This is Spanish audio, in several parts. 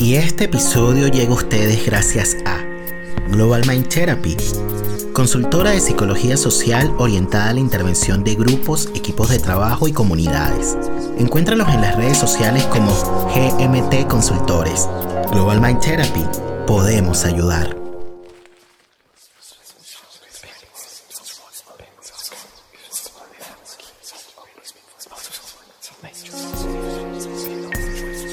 Y este episodio llega a ustedes gracias a Global Mind Therapy, consultora de psicología social orientada a la intervención de grupos, equipos de trabajo y comunidades. Encuéntralos en las redes sociales como GMT Consultores. Global Mind Therapy, podemos ayudar.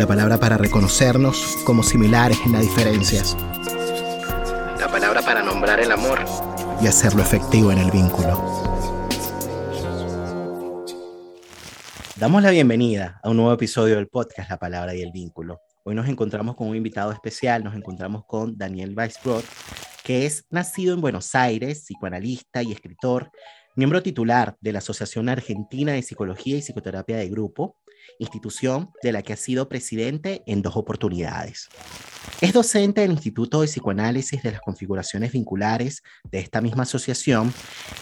la palabra para reconocernos como similares en las diferencias, la palabra para nombrar el amor y hacerlo efectivo en el vínculo. Damos la bienvenida a un nuevo episodio del podcast La Palabra y el Vínculo. Hoy nos encontramos con un invitado especial, nos encontramos con Daniel Weisbrot, que es nacido en Buenos Aires, psicoanalista y escritor, miembro titular de la Asociación Argentina de Psicología y Psicoterapia de Grupo, institución de la que ha sido presidente en dos oportunidades. Es docente del Instituto de Psicoanálisis de las Configuraciones Vinculares de esta misma asociación.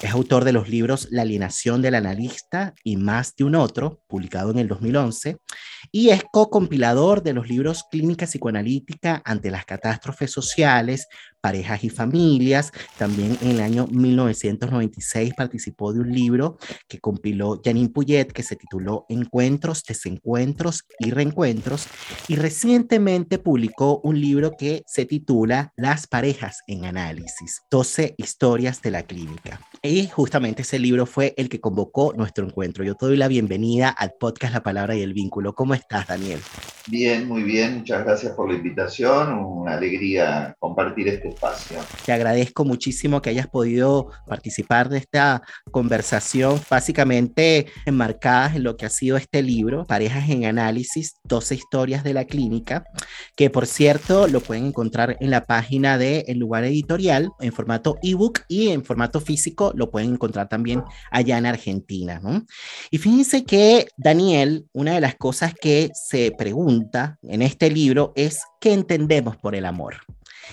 Es autor de los libros La alienación del analista y Más de un otro, publicado en el 2011, y es co-compilador de los libros Clínica Psicoanalítica ante las catástrofes sociales, parejas y familias. También en el año 1996 participó de un libro que compiló Janine Puyet que se tituló Encuentros, Desencuentros y Reencuentros. Y recientemente publicó un libro que se titula Las parejas en análisis, 12 historias de la clínica. Y justamente ese libro fue el que convocó nuestro encuentro. Yo te doy la bienvenida al podcast La Palabra y el Vínculo. ¿Cómo estás, Daniel? Bien, muy bien. Muchas gracias por la invitación. Una alegría compartir este espacio. Te agradezco muchísimo que hayas podido participar de esta conversación, básicamente enmarcadas en lo que ha sido este libro, Parejas en Análisis, 12 historias de la clínica, que por cierto lo pueden encontrar en la página de El Lugar Editorial en formato ebook y en formato físico lo pueden encontrar también allá en Argentina. Y fíjense que Daniel, una de las cosas que se pregunta en este libro es ¿qué entendemos por el amor?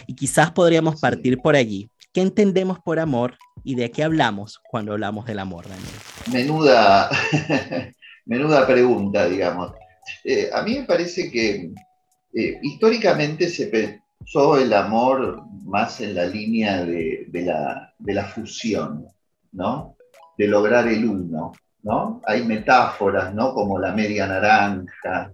Y quizás podríamos partir por allí. ¿Qué entendemos por amor y de qué hablamos cuando hablamos del amor, Daniel? Menuda, menuda pregunta, digamos. Eh, a mí me parece que eh, históricamente se, el amor más en la línea de, la, fusión, ¿no? De lograr el uno, ¿no? Hay metáforas, ¿no? Como la media naranja,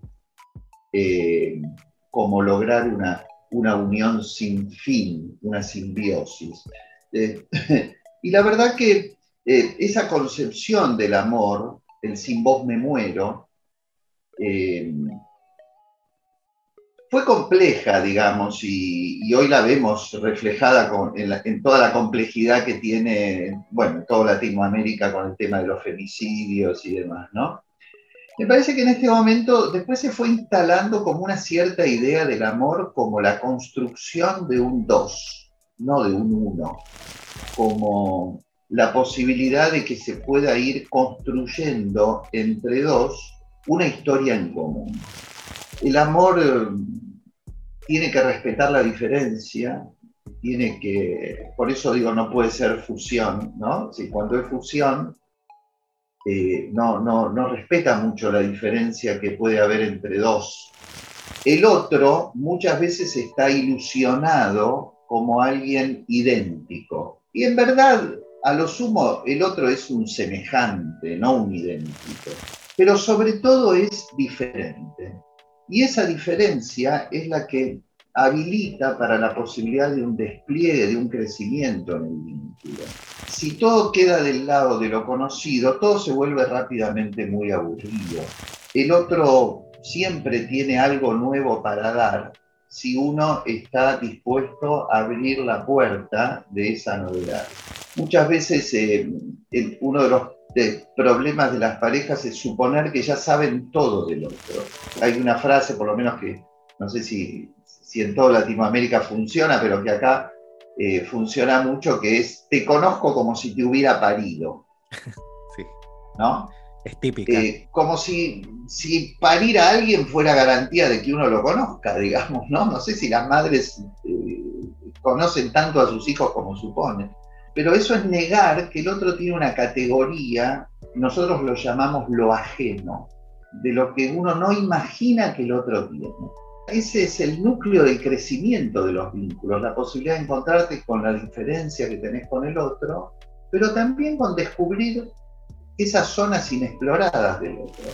eh, como lograr una, una unión sin fin, una simbiosis. Eh, y la verdad que eh, esa concepción del amor, el sin vos me muero, fue compleja, digamos, y, hoy la vemos reflejada en, toda la complejidad que tiene, bueno, toda Latinoamérica con el tema de los femicidios y demás, ¿no? Me parece que en este momento después se fue instalando como una cierta idea del amor como la construcción de un dos, no de un uno, como la posibilidad de que se pueda ir construyendo entre dos una historia en común el amor eh, tiene que respetar la diferencia, tiene que, por eso digo, no puede ser fusión, ¿no? Si cuando es fusión, eh, no, no, no respeta mucho la diferencia que puede haber entre dos. El otro muchas veces está ilusionado como alguien idéntico. Y en verdad, a lo sumo, el otro es un semejante, no un idéntico. Pero sobre todo es diferente. Y esa diferencia es la que habilita para la posibilidad de un despliegue, de un crecimiento en el vínculo. Si todo queda del lado de lo conocido, todo se vuelve rápidamente muy aburrido. El otro siempre tiene algo nuevo para dar si uno está dispuesto a abrir la puerta de esa novedad. Muchas veces eh, uno de los de problemas de las parejas es suponer que ya saben todo del otro. Hay una frase, por lo menos que no sé si, si en toda Latinoamérica funciona, pero que acá eh, funciona mucho, que es te conozco como si te hubiera parido. Sí. ¿No? Es típica. Eh, como si, si parir a alguien fuera garantía de que uno lo conozca, digamos, ¿no? No sé si las madres eh, conocen tanto a sus hijos como suponen, pero eso es negar que el otro tiene una categoría, nosotros lo llamamos lo ajeno, de lo que uno no imagina que el otro tiene. Ese es el núcleo del crecimiento de los vínculos, la posibilidad de encontrarte con la diferencia que tenés con el otro, pero también con descubrir esas zonas inexploradas del otro.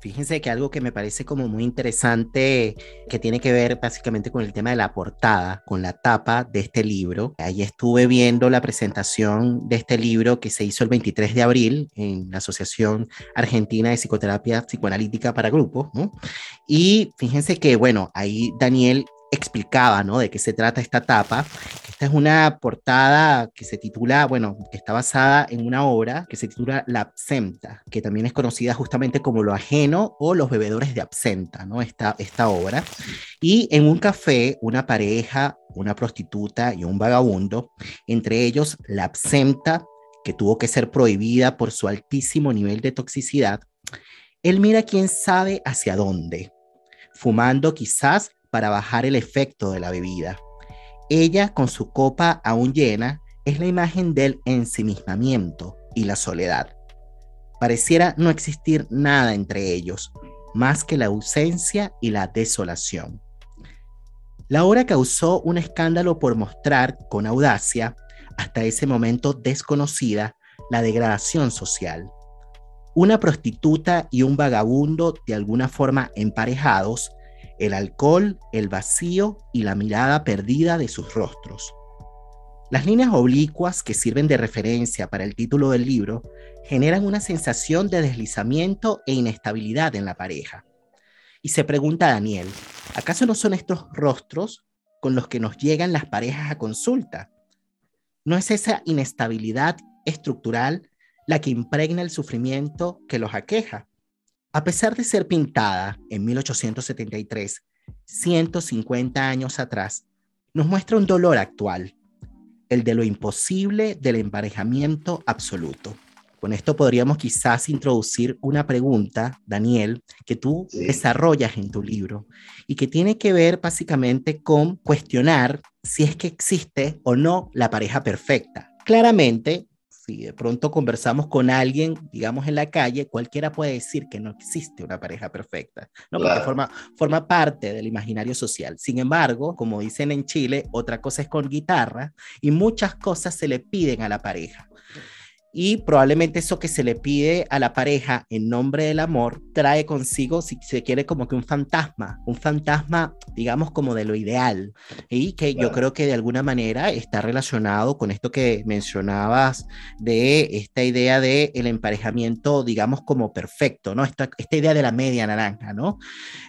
Fíjense que algo que me parece como muy interesante, que tiene que ver básicamente con el tema de la portada, con la tapa de este libro. Ahí estuve viendo la presentación de este libro que se hizo el 23 de abril en la Asociación Argentina de Psicoterapia Psicoanalítica para Grupos, ¿no? Y fíjense que, bueno, ahí Daniel explicaba, ¿no? De qué se trata esta tapa. Esta es una portada que se titula, bueno, está basada en una obra que se titula La Absenta, que también es conocida justamente como Lo Ajeno o Los Bebedores de Absenta, ¿no? Esta, esta obra. Y en un café, una pareja, una prostituta y un vagabundo, entre ellos la absenta, que tuvo que ser prohibida por su altísimo nivel de toxicidad, él mira quién sabe hacia dónde, fumando quizás para bajar el efecto de la bebida. Ella, con su copa aún llena, es la imagen del ensimismamiento y la soledad. Pareciera no existir nada entre ellos, más que la ausencia y la desolación. La obra causó un escándalo por mostrar con audacia, hasta ese momento desconocida, la degradación social. Una prostituta y un vagabundo de alguna forma emparejados el alcohol, el vacío y la mirada perdida de sus rostros. Las líneas oblicuas que sirven de referencia para el título del libro generan una sensación de deslizamiento e inestabilidad en la pareja. Y se pregunta Daniel, ¿acaso no son estos rostros con los que nos llegan las parejas a consulta? ¿No es esa inestabilidad estructural la que impregna el sufrimiento que los aqueja? A pesar de ser pintada en 1873, 150 años atrás, nos muestra un dolor actual, el de lo imposible del emparejamiento absoluto. Con esto podríamos quizás introducir una pregunta, Daniel, que tú desarrollas en tu libro y que tiene que ver básicamente con cuestionar si es que existe o no la pareja perfecta. Claramente, si de pronto conversamos con alguien, digamos en la calle, cualquiera puede decir que no existe una pareja perfecta, ¿no? Porque forma, forma parte del imaginario social. Sin embargo, como dicen en Chile, otra cosa es con guitarra y muchas cosas se le piden a la pareja. Y probablemente eso que se le pide a la pareja en nombre del amor trae consigo, si se quiere, como que un fantasma, un fantasma, digamos, como de lo ideal. Y que yo creo que de alguna manera está relacionado con esto que mencionabas de esta idea de el emparejamiento, digamos, como perfecto, ¿no? Esta, esta idea de la media naranja, ¿no?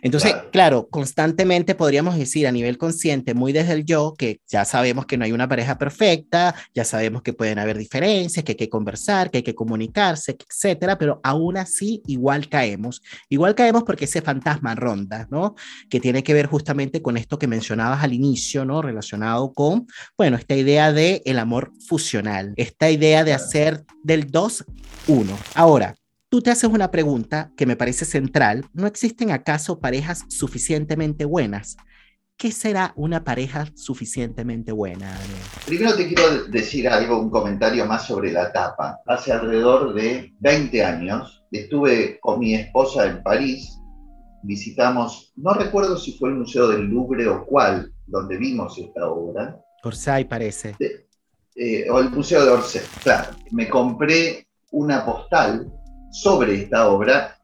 Entonces, claro. claro, constantemente podríamos decir a nivel consciente, muy desde el yo, que ya sabemos que no hay una pareja perfecta, ya sabemos que pueden haber diferencias, que hay que conversar que hay que comunicarse, etcétera, pero aún así igual caemos. Igual caemos porque ese fantasma ronda, ¿no? Que tiene que ver justamente con esto que mencionabas al inicio, ¿no? Relacionado con, bueno, esta idea de el amor fusional, esta idea de hacer del 2 uno. Ahora, tú te haces una pregunta que me parece central. ¿No existen acaso parejas suficientemente buenas? ¿Qué será una pareja suficientemente buena? Primero te quiero decir algo, un comentario más sobre la tapa. Hace alrededor de 20 años estuve con mi esposa en París, visitamos, no recuerdo si fue el Museo del Louvre o cuál, donde vimos esta obra. Orsay parece. Eh, o el Museo de Orsay, claro. Me compré una postal sobre esta obra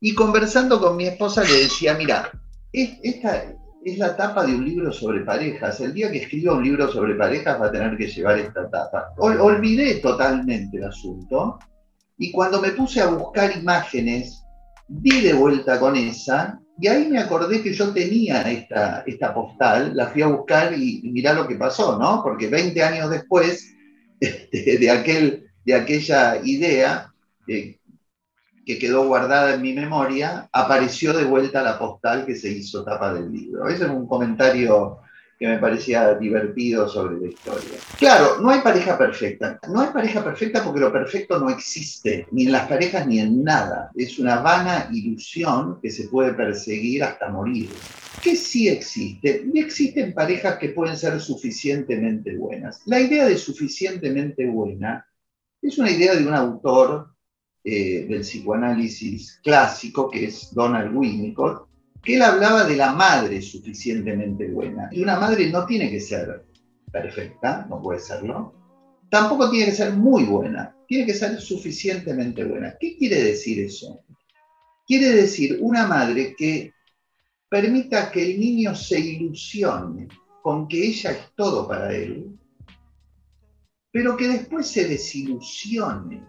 y conversando con mi esposa le decía, mira, esta, es la tapa de un libro sobre parejas. El día que escriba un libro sobre parejas va a tener que llevar esta tapa. olvidé totalmente el asunto y cuando me puse a buscar imágenes, di de vuelta con esa y ahí me acordé que yo tenía esta, esta postal, la fui a buscar y, mirá lo que pasó, ¿no? Porque 20 años después este, de, aquel, de aquella idea, eh, que quedó guardada en mi memoria, apareció de vuelta la postal que se hizo tapa del libro. Ese es un comentario que me parecía divertido sobre la historia. Claro, no hay pareja perfecta. No hay pareja perfecta porque lo perfecto no existe, ni en las parejas ni en nada. Es una vana ilusión que se puede perseguir hasta morir. ¿Qué sí existe? Y existen parejas que pueden ser suficientemente buenas. La idea de suficientemente buena es una idea de un autor eh, del psicoanálisis clásico, que es Donald Winnicott, que él hablaba de la madre suficientemente buena. Y una madre no tiene que ser perfecta, no puede serlo. Tampoco tiene que ser muy buena, tiene que ser suficientemente buena. ¿Qué quiere decir eso? Quiere decir una madre que permita que el niño se ilusione con que ella es todo para él, pero que después se desilusione,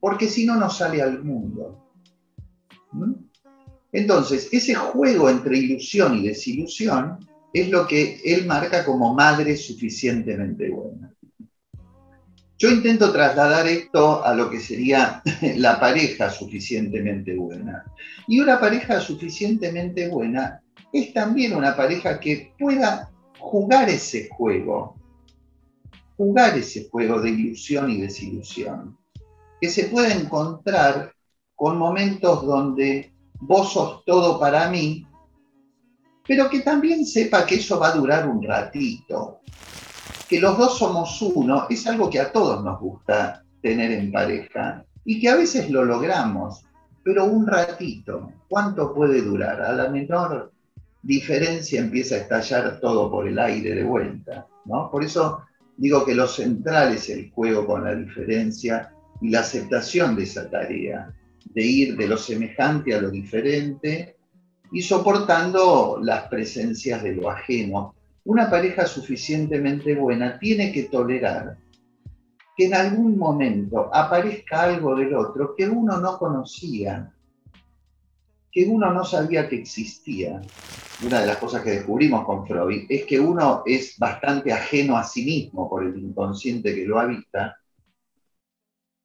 porque si no, no sale al mundo. ¿Mm? Entonces, ese juego entre ilusión y desilusión es lo que él marca como madre suficientemente buena. Yo intento trasladar esto a lo que sería la pareja suficientemente buena. Y una pareja suficientemente buena es también una pareja que pueda jugar ese juego, jugar ese juego de ilusión y desilusión, que se pueda encontrar con momentos donde vos sos todo para mí, pero que también sepa que eso va a durar un ratito, que los dos somos uno, es algo que a todos nos gusta tener en pareja y que a veces lo logramos, pero un ratito, ¿cuánto puede durar? A la menor diferencia empieza a estallar todo por el aire de vuelta, ¿no? Por eso digo que lo central es el juego con la diferencia la aceptación de esa tarea de ir de lo semejante a lo diferente y soportando las presencias de lo ajeno. Una pareja suficientemente buena tiene que tolerar que en algún momento aparezca algo del otro que uno no conocía, que uno no sabía que existía. Una de las cosas que descubrimos con Freud es que uno es bastante ajeno a sí mismo por el inconsciente que lo habita,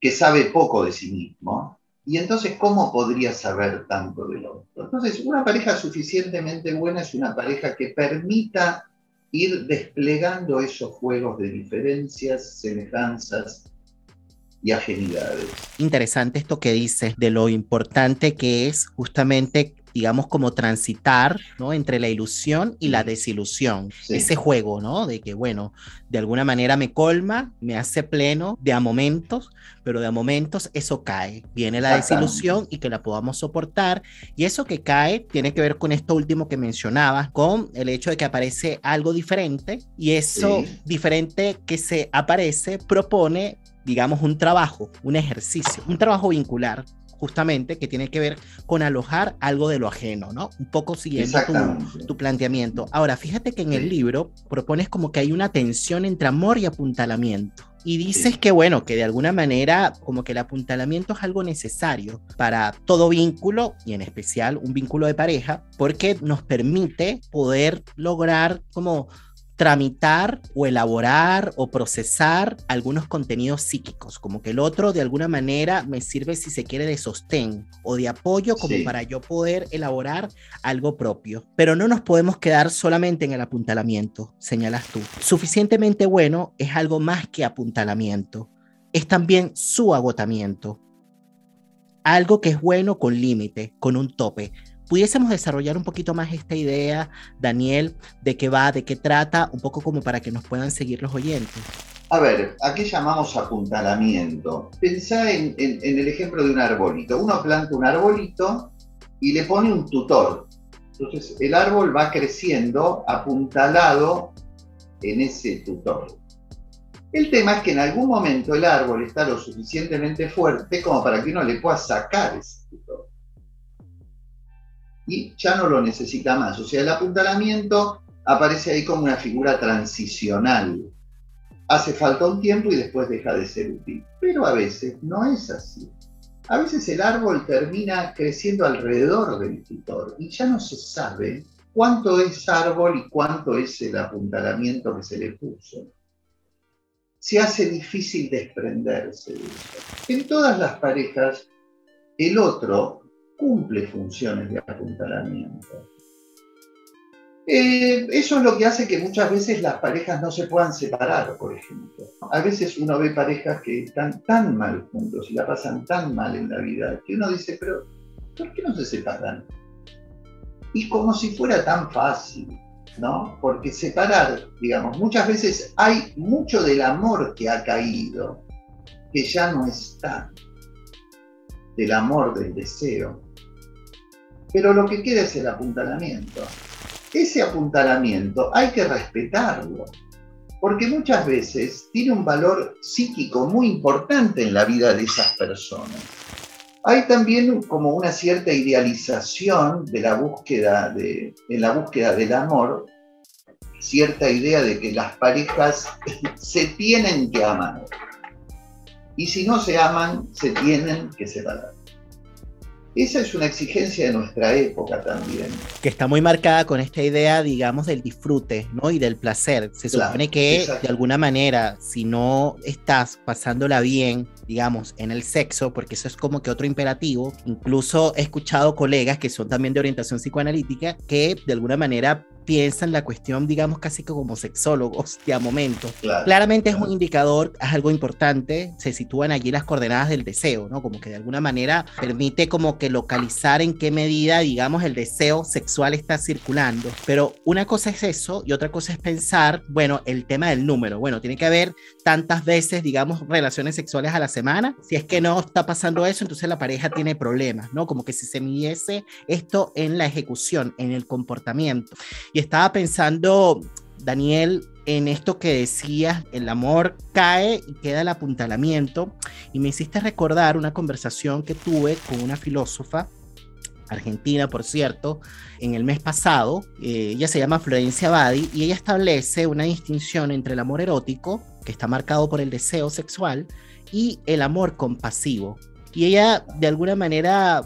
que sabe poco de sí mismo, y entonces, ¿cómo podría saber tanto del otro? Entonces, una pareja suficientemente buena es una pareja que permita ir desplegando esos juegos de diferencias, semejanzas y ajenidades. Interesante esto que dices de lo importante que es justamente digamos, como transitar, ¿no? Entre la ilusión y la desilusión. Ese juego, ¿no? De que, bueno, de alguna manera me colma, me hace pleno de a momentos, pero de a momentos eso cae. Viene la desilusión y que la podamos soportar. Y eso que cae tiene que ver con esto último que mencionabas, con el hecho de que aparece algo diferente y eso diferente que se aparece propone digamos, un trabajo, un ejercicio, un trabajo vincular justamente que tiene que ver con alojar algo de lo ajeno, ¿no? Un poco siguiendo tu, planteamiento. Ahora, fíjate que en el libro propones como que hay una tensión entre amor y apuntalamiento. Y dices que, bueno, que de alguna manera como que el apuntalamiento es algo necesario para todo vínculo y en especial un vínculo de pareja, porque nos permite poder lograr como tramitar o elaborar o procesar algunos contenidos psíquicos, como que el otro de alguna manera me sirve si se quiere de sostén o de apoyo como para yo poder elaborar algo propio. Pero no nos podemos quedar solamente en el apuntalamiento, señalas tú. Suficientemente bueno es algo más que apuntalamiento, es también su agotamiento. Algo que es bueno con límite, con un tope pudiésemos desarrollar un poquito más esta idea, Daniel, de qué va, de qué trata, un poco como para que nos puedan seguir los oyentes. A ver, ¿a qué llamamos apuntalamiento? Pensá en, el ejemplo de un arbolito. Uno planta un arbolito y le pone un tutor. Entonces el árbol va creciendo apuntalado en ese tutor. El tema es que en algún momento el árbol está lo suficientemente fuerte como para que uno le pueda sacar ese tutor y ya no lo necesita más. O sea, el apuntalamiento aparece ahí como una figura transicional. Hace falta un tiempo y después deja de ser útil. Pero a veces no es así. A veces el árbol termina creciendo alrededor del tutor y ya no se sabe cuánto es árbol y cuánto es el apuntalamiento que se le puso. Se hace difícil desprenderse de eso. En todas las parejas el otro cumple funciones de apuntalamiento. Eh, eso es lo que hace que muchas veces las parejas no se puedan separar, por ejemplo. A veces uno ve parejas que están tan mal juntos y la pasan tan mal en la vida que uno dice, pero ¿por qué no se separan? Y como si fuera tan fácil, ¿no? Porque separar, digamos, muchas veces hay mucho del amor que ha caído, que ya no está, del amor, del deseo. Pero lo que queda es el apuntalamiento ese apuntalamiento hay que respetarlo, porque muchas veces tiene un valor psíquico muy importante en la vida de esas personas. Hay también como una cierta idealización de la búsqueda de, en la búsqueda del amor, cierta idea de que las parejas se tienen que amar. Y si no se aman, se tienen que separar. Esa es una exigencia de nuestra época también. Que está muy marcada con esta idea, digamos, del disfrute, ¿no? Y del placer. Se supone que de alguna manera, si no estás pasándola bien, digamos, en el sexo, porque eso es como que otro imperativo, incluso he escuchado colegas que son también de orientación psicoanalítica que de alguna manera piensan la cuestión, digamos, casi como sexólogos de a momento. Claramente es un indicador, es algo importante, se sitúan allí las coordenadas del deseo, ¿no? Como que de alguna manera permite como que localizar en qué medida, digamos, el deseo sexual está circulando. Pero una cosa es eso y otra cosa es pensar, bueno, el tema del número. Bueno, tiene que haber tantas veces, digamos, relaciones sexuales a la semana. Si es que no está pasando eso, entonces la pareja tiene problemas, ¿no? Como que si se midiese esto en la ejecución, en el comportamiento. Y estaba pensando, Daniel, en esto que decías, el amor cae y queda el apuntalamiento, y me hiciste recordar una conversación que tuve con una filósofa argentina, por cierto, en el mes pasado. Eh, ella se llama Florencia Badi y ella establece una distinción entre el amor erótico, que está marcado por el deseo sexual, y el amor compasivo. Y ella de alguna manera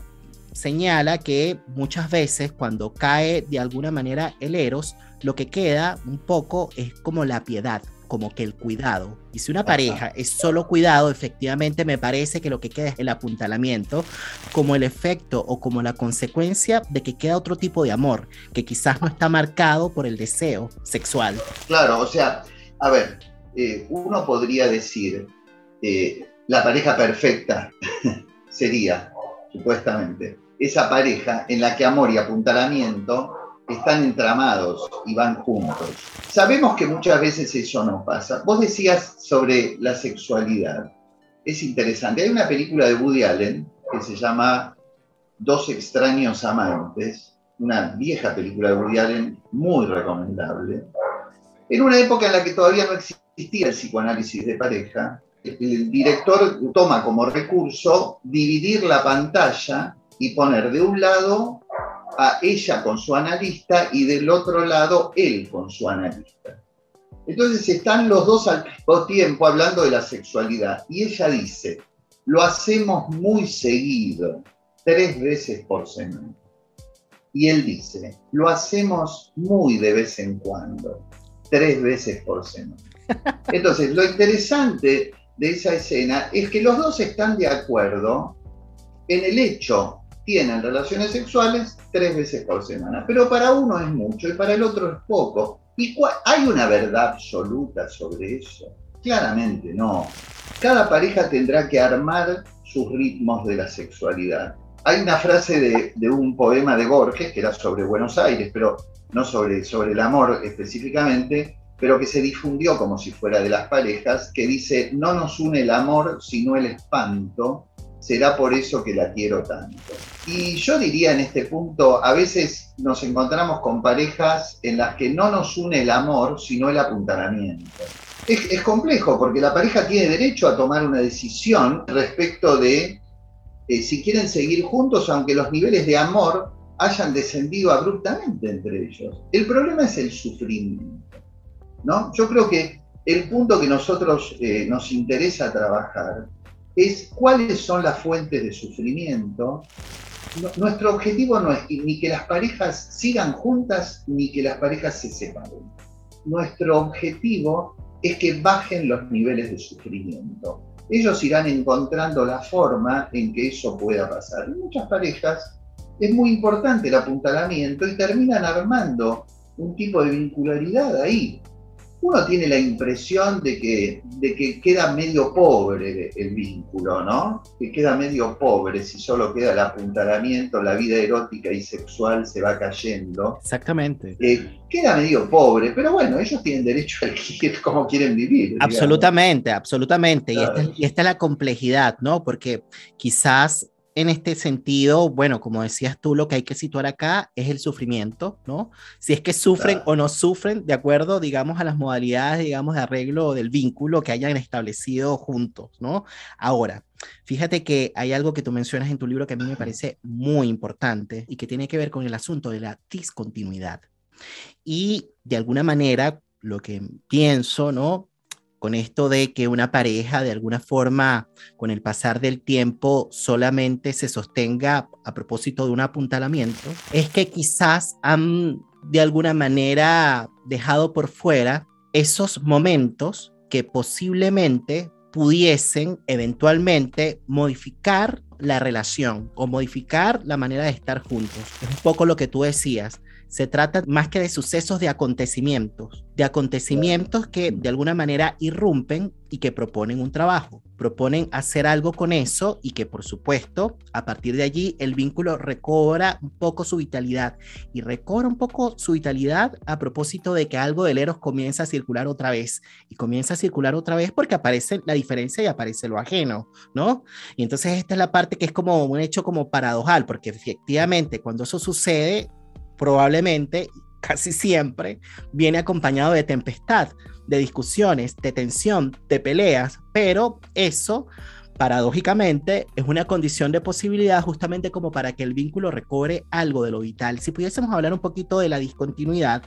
señala que muchas veces cuando cae de alguna manera el eros, lo que queda un poco es como la piedad, como que el cuidado. Y si una pareja es solo cuidado, efectivamente me parece que lo que queda es el apuntalamiento, como el efecto o como la consecuencia de que queda otro tipo de amor, que quizás no está marcado por el deseo sexual. Claro, o sea, a ver, eh, uno podría decir, eh, la pareja perfecta sería supuestamente, esa pareja en la que amor y apuntalamiento están entramados y van juntos. Sabemos que muchas veces eso no pasa. Vos decías sobre la sexualidad. Es interesante. Hay una película de Woody Allen que se llama Dos extraños amantes, una vieja película de Woody Allen muy recomendable. En una época en la que todavía no existía el psicoanálisis de pareja, el director toma como recurso dividir la pantalla y poner de un lado a ella con su analista y del otro lado él con su analista. Entonces están los dos al mismo tiempo hablando de la sexualidad y ella dice, lo hacemos muy seguido, tres veces por semana. Y él dice, lo hacemos muy de vez en cuando, tres veces por semana. Entonces, lo interesante de esa escena es que los dos están de acuerdo en el hecho, tienen relaciones sexuales tres veces por semana, pero para uno es mucho y para el otro es poco. ¿Y hay una verdad absoluta sobre eso? Claramente no. Cada pareja tendrá que armar sus ritmos de la sexualidad. Hay una frase de, de, un poema de Borges que era sobre Buenos Aires, pero no sobre, sobre el amor específicamente, pero que se difundió como si fuera de las parejas, que dice, no nos une el amor, sino el espanto, será por eso que la quiero tanto. Y yo diría en este punto, a veces nos encontramos con parejas en las que no nos une el amor, sino el apuntalamiento. Es, complejo porque la pareja tiene derecho a tomar una decisión respecto de eh, si quieren seguir juntos, aunque los niveles de amor hayan descendido abruptamente entre ellos. El problema es el sufrimiento. ¿no? Yo creo que el punto que nosotros eh, nos interesa trabajar es cuáles son las fuentes de sufrimiento. nuestro objetivo no es ni que las parejas sigan juntas ni que las parejas se separen. Nuestro objetivo es que bajen los niveles de sufrimiento. ellos irán encontrando la forma en que eso pueda pasar. En muchas parejas es muy importante el apuntalamiento y terminan armando un tipo de vincularidad ahí. Uno tiene la impresión de que, de que queda medio pobre el vínculo, ¿no? Que queda medio pobre si solo queda el apuntalamiento, la vida erótica y sexual se va cayendo. Exactamente. Eh, queda medio pobre, pero bueno, ellos tienen derecho a elegir cómo quieren vivir. Absolutamente, absolutamente. Y, esta, y esta es la complejidad, ¿no? Porque quizás en este sentido, bueno, como decías tú, lo que hay que situar acá es el sufrimiento, ¿no? Si es que sufren o no sufren, de acuerdo, digamos, a las modalidades, digamos, de arreglo del vínculo que hayan establecido juntos, ¿no? Ahora, fíjate que hay algo que tú mencionas en tu libro que a mí me parece muy importante y que tiene que ver con el asunto de la discontinuidad. Y de alguna manera, lo que pienso, ¿no? Con esto de que una pareja de alguna forma con el pasar del tiempo solamente se sostenga a propósito de un apuntalamiento, es que quizás han de alguna manera dejado por fuera esos momentos que posiblemente pudiesen eventualmente modificar la relación o modificar la manera de estar juntos. Es un poco lo que tú decías. Se trata más que de sucesos de acontecimientos, de acontecimientos que de alguna manera irrumpen y que proponen un trabajo, proponen hacer algo con eso y que por supuesto a partir de allí el vínculo recobra un poco su vitalidad. Y recobra un poco su vitalidad a propósito de que algo del Eros comienza a circular otra vez. Y comienza a circular otra vez porque aparece la diferencia y aparece lo ajeno, ¿no? Y entonces esta es la parte que es como un hecho como paradojal porque efectivamente cuando eso sucede probablemente, casi siempre, viene acompañado de tempestad, de discusiones, de tensión, de peleas, pero eso paradójicamente es una condición de posibilidad justamente como para que el vínculo recobre algo de lo vital. Si pudiésemos hablar un poquito de la discontinuidad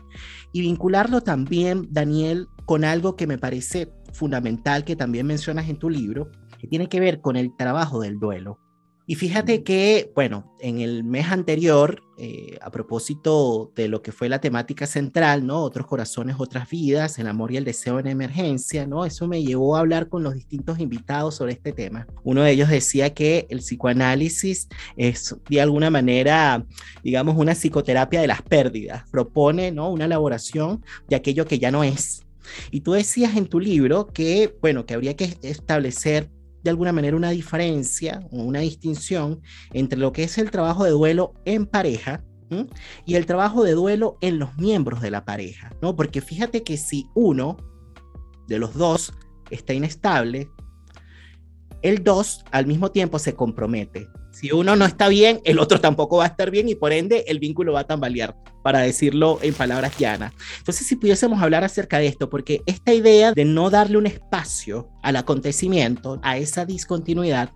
y vincularlo también, Daniel, con algo que me parece fundamental que también mencionas en tu libro, que tiene que ver con el trabajo del duelo. Y fíjate que, bueno, en el mes anterior, eh, a propósito de lo que fue la temática central, ¿no? Otros corazones, otras vidas, el amor y el deseo en emergencia, ¿no? Eso me llevó a hablar con los distintos invitados sobre este tema. Uno de ellos decía que el psicoanálisis es, de alguna manera, digamos, una psicoterapia de las pérdidas. Propone, ¿no? Una elaboración de aquello que ya no es. Y tú decías en tu libro que, bueno, que habría que establecer de alguna manera una diferencia o una distinción entre lo que es el trabajo de duelo en pareja y el trabajo de duelo en los miembros de la pareja, ¿no? Porque fíjate que si uno de los dos está inestable, el dos al mismo tiempo se compromete si uno no está bien, el otro tampoco va a estar bien y por ende el vínculo va a tambalear, para decirlo en palabras llanas. Entonces, si pudiésemos hablar acerca de esto, porque esta idea de no darle un espacio al acontecimiento, a esa discontinuidad,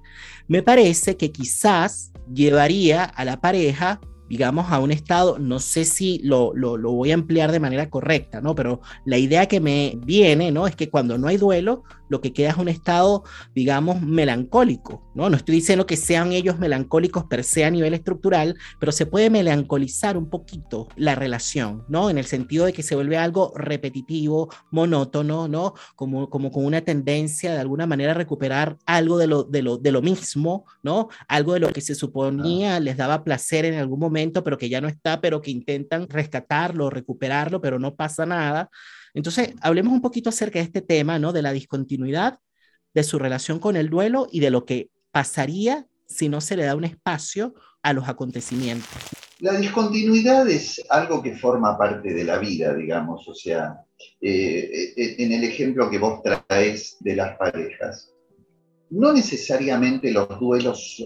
me parece que quizás llevaría a la pareja digamos, a un estado, no sé si lo, lo, lo, voy a emplear de manera correcta, ¿no? Pero la idea que me viene, ¿no? Es que cuando no hay duelo, lo que queda es un estado, digamos, melancólico, ¿no? No estoy diciendo que sean ellos melancólicos per se a nivel estructural, pero se puede melancolizar un poquito la relación, ¿no? En el sentido de que se vuelve algo repetitivo, monótono, ¿no? Como, como con una tendencia de alguna manera a recuperar algo de lo, de lo, de lo mismo, ¿no? Algo de lo que se suponía les daba placer en algún momento, pero que ya no está, pero que intentan rescatarlo, recuperarlo, pero no pasa nada. Entonces, hablemos un poquito acerca de este tema, ¿no? De la discontinuidad, de su relación con el duelo y de lo que pasaría si no se le da un espacio a los acontecimientos. La discontinuidad es algo que forma parte de la vida, digamos, o sea, eh, eh, en el ejemplo que vos traes de las parejas, no necesariamente los duelos,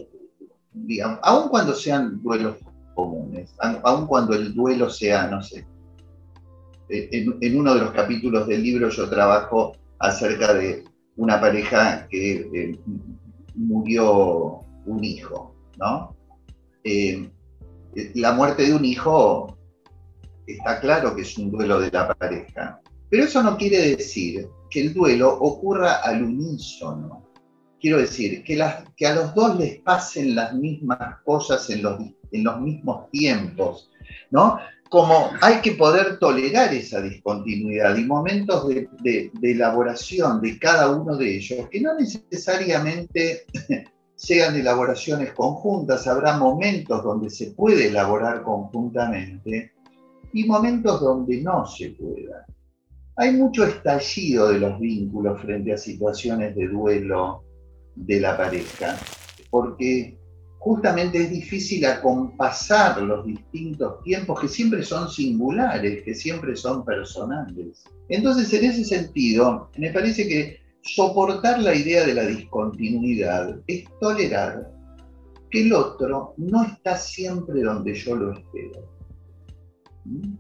digamos, aun cuando sean duelos comunes, aun cuando el duelo sea, no sé, en, uno de los capítulos del libro yo trabajo acerca de una pareja que eh, murió un hijo, ¿no? Eh, la muerte de un hijo está claro que es un duelo de la pareja, pero eso no quiere decir que el duelo ocurra al unísono. Quiero decir, que, que a los dos les pasen las mismas cosas en los, en los mismos tiempos, ¿no? Como hay que poder tolerar esa discontinuidad y momentos de, elaboración de cada uno de ellos, que no necesariamente sean elaboraciones conjuntas, habrá momentos donde se puede elaborar conjuntamente y momentos donde no se pueda. Hay mucho estallido de los vínculos frente a situaciones de duelo de la pareja, porque justamente es difícil acompasar los distintos tiempos que siempre son singulares, que siempre son personales. Entonces, en ese sentido, me parece que soportar la idea de la discontinuidad es tolerar que el otro no está siempre donde yo lo espero. ¿Mm?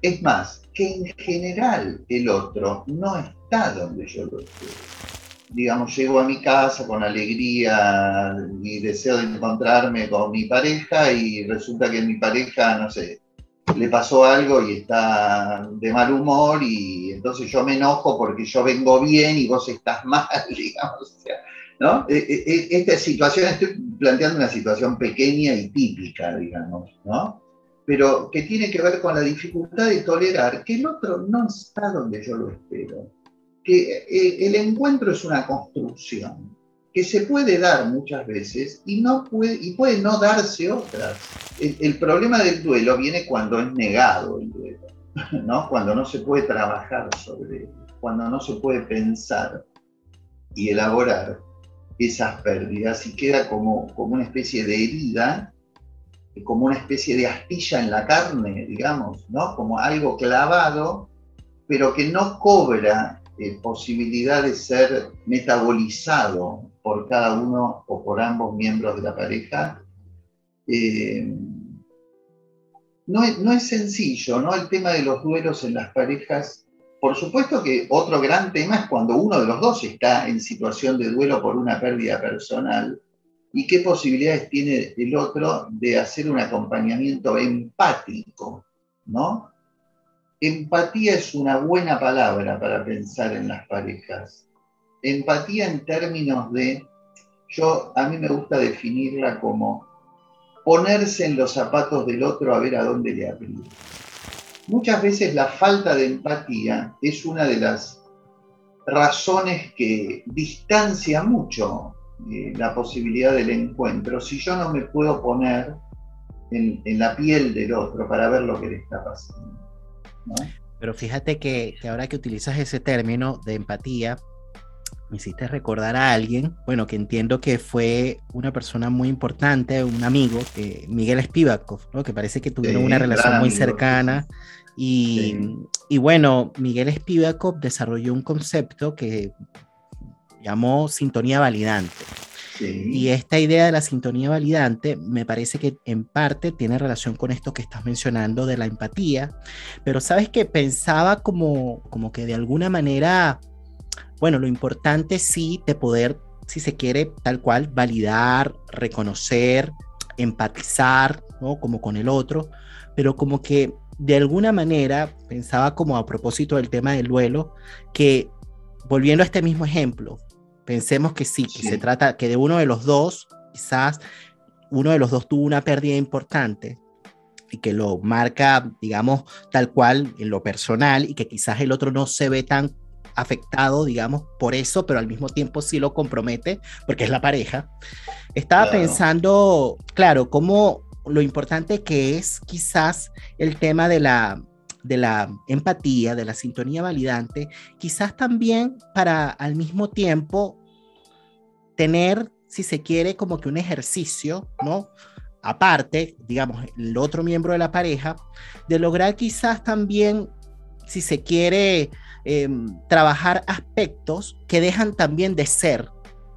Es más, que en general el otro no está donde yo lo espero digamos, llego a mi casa con alegría y deseo de encontrarme con mi pareja y resulta que mi pareja, no sé, le pasó algo y está de mal humor y entonces yo me enojo porque yo vengo bien y vos estás mal, digamos. ¿no? E, e, e, esta situación, estoy planteando una situación pequeña y típica, digamos, ¿no? Pero que tiene que ver con la dificultad de tolerar que el otro no está donde yo lo espero que eh, el encuentro es una construcción que se puede dar muchas veces y, no puede, y puede no darse otras. El, problema del duelo viene cuando es negado el duelo, ¿no? cuando no se puede trabajar sobre él, cuando no se puede pensar y elaborar esas pérdidas y queda como, como una especie de herida, como una especie de astilla en la carne, digamos, ¿no? como algo clavado, pero que no cobra eh, posibilidad de ser metabolizado por cada uno o por ambos miembros de la pareja, eh, no, es, no, es, sencillo, ¿no? El tema de los duelos en las parejas, por supuesto que otro gran tema es cuando uno de los dos está en situación de duelo por una pérdida personal y qué posibilidades tiene el otro de hacer un acompañamiento empático, ¿no? Empatía es una buena palabra para pensar en las parejas. Empatía en términos de, yo a mí me gusta definirla como ponerse en los zapatos del otro a ver a dónde le aprieta. Muchas veces la falta de empatía es una de las razones que distancia mucho eh, la posibilidad del encuentro si yo no me puedo poner en, en la piel del otro para ver lo que le está pasando. Pero fíjate que, ahora que utilizas ese término de empatía, me hiciste recordar a alguien, bueno, que entiendo que fue una persona muy importante, un amigo, que Miguel Spivakov, ¿no? que parece que tuvieron una relación muy cercana. Y, y, bueno, Miguel Spivakov desarrolló un concepto que llamó sintonía validante. Y esta idea de la sintonía validante me parece que en parte tiene relación con esto que estás mencionando de la empatía, pero sabes que pensaba como, como que de alguna manera, bueno, lo importante sí de poder, si se quiere, tal cual, validar, reconocer, empatizar, ¿no? Como con el otro, pero como que de alguna manera pensaba como a propósito del tema del duelo, que volviendo a este mismo ejemplo, Pensemos que sí, que se trata, que de uno de los dos, quizás uno de los dos tuvo una pérdida importante y que lo marca, digamos, tal cual en lo personal y que quizás el otro no se ve tan afectado, digamos, por eso, pero al mismo tiempo sí lo compromete porque es la pareja. Estaba pensando, claro, cómo lo importante que es quizás el tema de la de la empatía, de la sintonía validante, quizás también para al mismo tiempo tener, si se quiere, como que un ejercicio, ¿no? Aparte, digamos, el otro miembro de la pareja, de lograr quizás también, si se quiere, em, trabajar aspectos que dejan también de ser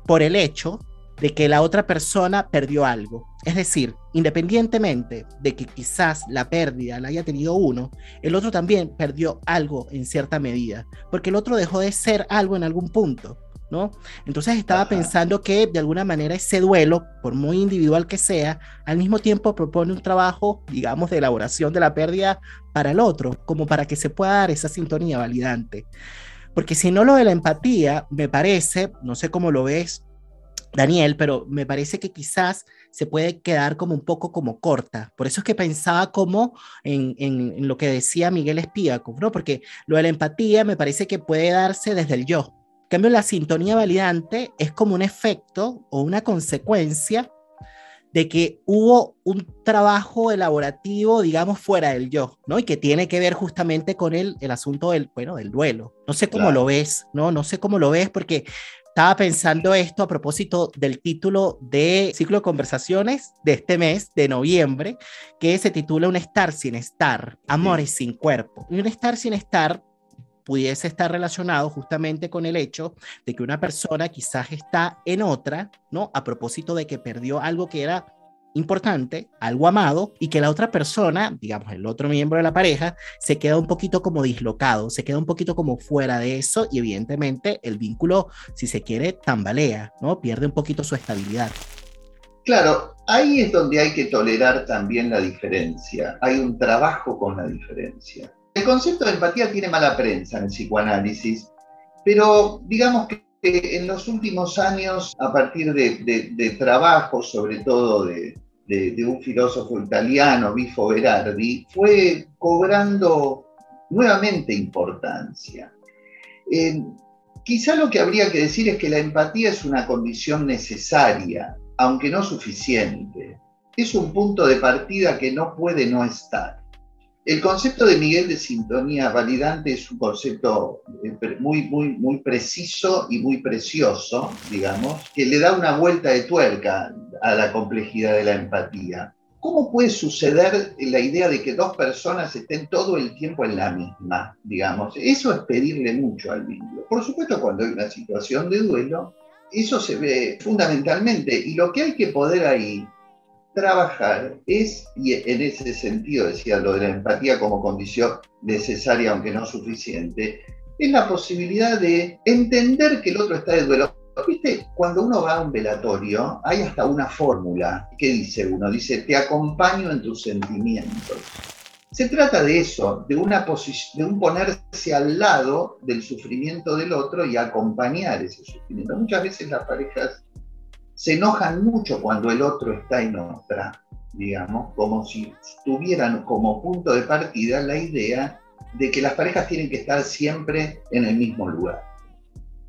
por el hecho de que la otra persona perdió algo. Es decir, independientemente de que quizás la pérdida la haya tenido uno, el otro también perdió algo en cierta medida, porque el otro dejó de ser algo en algún punto. ¿No? Entonces estaba pensando que de alguna manera ese duelo, por muy individual que sea, al mismo tiempo propone un trabajo, digamos, de elaboración de la pérdida para el otro, como para que se pueda dar esa sintonía validante. Porque si no lo de la empatía, me parece, no sé cómo lo ves, Daniel, pero me parece que quizás se puede quedar como un poco como corta. Por eso es que pensaba como en, en, lo que decía Miguel Espíaco, ¿no? Porque lo de la empatía me parece que puede darse desde el yo. Cambio, la sintonía validante es como un efecto o una consecuencia de que hubo un trabajo elaborativo, digamos, fuera del yo, ¿no? Y que tiene que ver justamente con el, el asunto del, bueno, del duelo. No sé cómo lo ves, ¿no? No sé cómo lo ves porque estaba pensando esto a propósito del título de ciclo de conversaciones de este mes, de noviembre, que se titula Un estar sin estar, amores sin cuerpo. Y un estar sin estar pudiese estar relacionado justamente con el hecho de que una persona quizás está en otra, ¿no? A propósito de que perdió algo que era importante, algo amado, y que la otra persona, digamos, el otro miembro de la pareja, se queda un poquito como dislocado, se queda un poquito como fuera de eso y evidentemente el vínculo, si se quiere, tambalea, ¿no? Pierde un poquito su estabilidad. Claro, ahí es donde hay que tolerar también la diferencia, hay un trabajo con la diferencia. El concepto de empatía tiene mala prensa en el psicoanálisis, pero digamos que en los últimos años, a partir de, trabajos, sobre todo de, de, un filósofo italiano, Bifo Berardi, fue cobrando nuevamente importancia. Eh, quizá lo que habría que decir es que la empatía es una condición necesaria, aunque no suficiente. Es un punto de partida que no puede no estar. El concepto de Miguel de sintonía validante es un concepto eh, muy, muy, muy preciso y muy precioso, digamos, que le da una vuelta de tuerca a la complejidad de la empatía. ¿Cómo puede suceder la idea de que dos personas estén todo el tiempo en la misma, digamos? Eso es pedirle mucho al vínculo. Por supuesto, cuando hay una situación de duelo, eso se ve fundamentalmente. Y lo que hay que poder ahí trabajar es, y en ese sentido decía lo de la empatía como condición necesaria, aunque no suficiente, es la posibilidad de entender que el otro está de duelo. ¿Viste? Cuando uno va a un velatorio, hay hasta una fórmula. ¿Qué dice uno? Dice, te acompaño en tus sentimientos. Se trata de eso, de, una de un ponerse al lado del sufrimiento del otro y acompañar ese sufrimiento. Muchas veces las parejas se enojan mucho cuando el otro está en otra, digamos, como si tuvieran como punto de partida la idea de que las parejas tienen que estar siempre en el mismo lugar.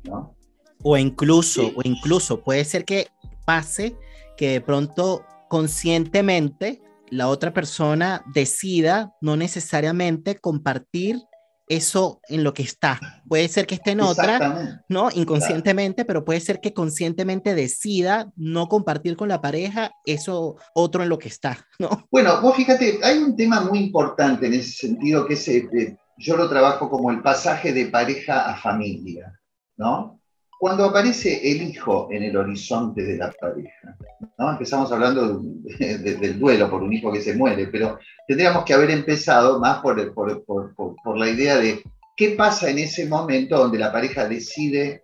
¿no? O incluso, o incluso puede ser que pase que de pronto conscientemente la otra persona decida no necesariamente compartir eso en lo que está. Puede ser que esté en otra, ¿no? Inconscientemente, pero puede ser que conscientemente decida no compartir con la pareja eso otro en lo que está, ¿no? Bueno, vos fíjate, hay un tema muy importante en ese sentido que es, eh, yo lo trabajo como el pasaje de pareja a familia, ¿no? Cuando aparece el hijo en el horizonte de la pareja, ¿no? empezamos hablando del duelo por un hijo que se muere, pero tendríamos que haber empezado más por, por, por, por, la idea de qué pasa en ese momento donde la pareja decide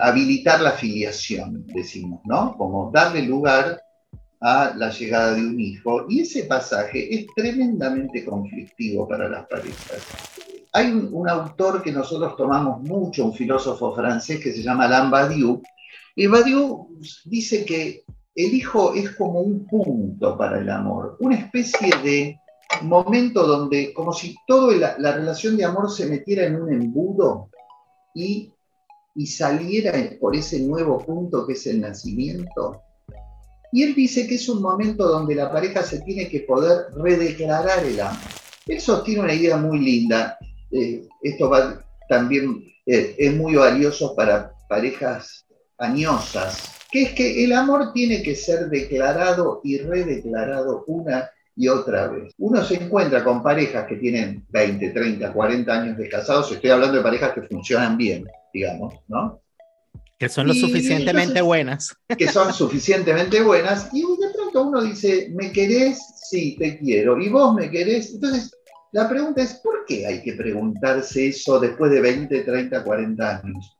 habilitar la filiación, decimos, ¿no? Como darle lugar a la llegada de un hijo. Y ese pasaje es tremendamente conflictivo para las parejas hay un, autor que nosotros tomamos mucho, un filósofo francés que se llama Alain Badiou, y Badiou dice que el hijo es como un punto para el amor, una especie de momento donde, como si toda la, relación de amor se metiera en un embudo y, y saliera por ese nuevo punto que es el nacimiento. Y él dice que es un momento donde la pareja se tiene que poder redeclarar el amor. Él sostiene una idea muy linda eh, esto va, también eh, es muy valioso para parejas añosas, que es que el amor tiene que ser declarado y redeclarado una y otra vez. Uno se encuentra con parejas que tienen 20, 30, 40 años de casados, estoy hablando de parejas que funcionan bien, digamos, ¿no? Que son lo suficientemente buenas. Que son suficientemente buenas, y de pronto uno dice, ¿me querés? Sí, te quiero. ¿Y vos me querés? Entonces la pregunta es, ¿por qué hay que preguntarse eso después de 20, 30, 40 años?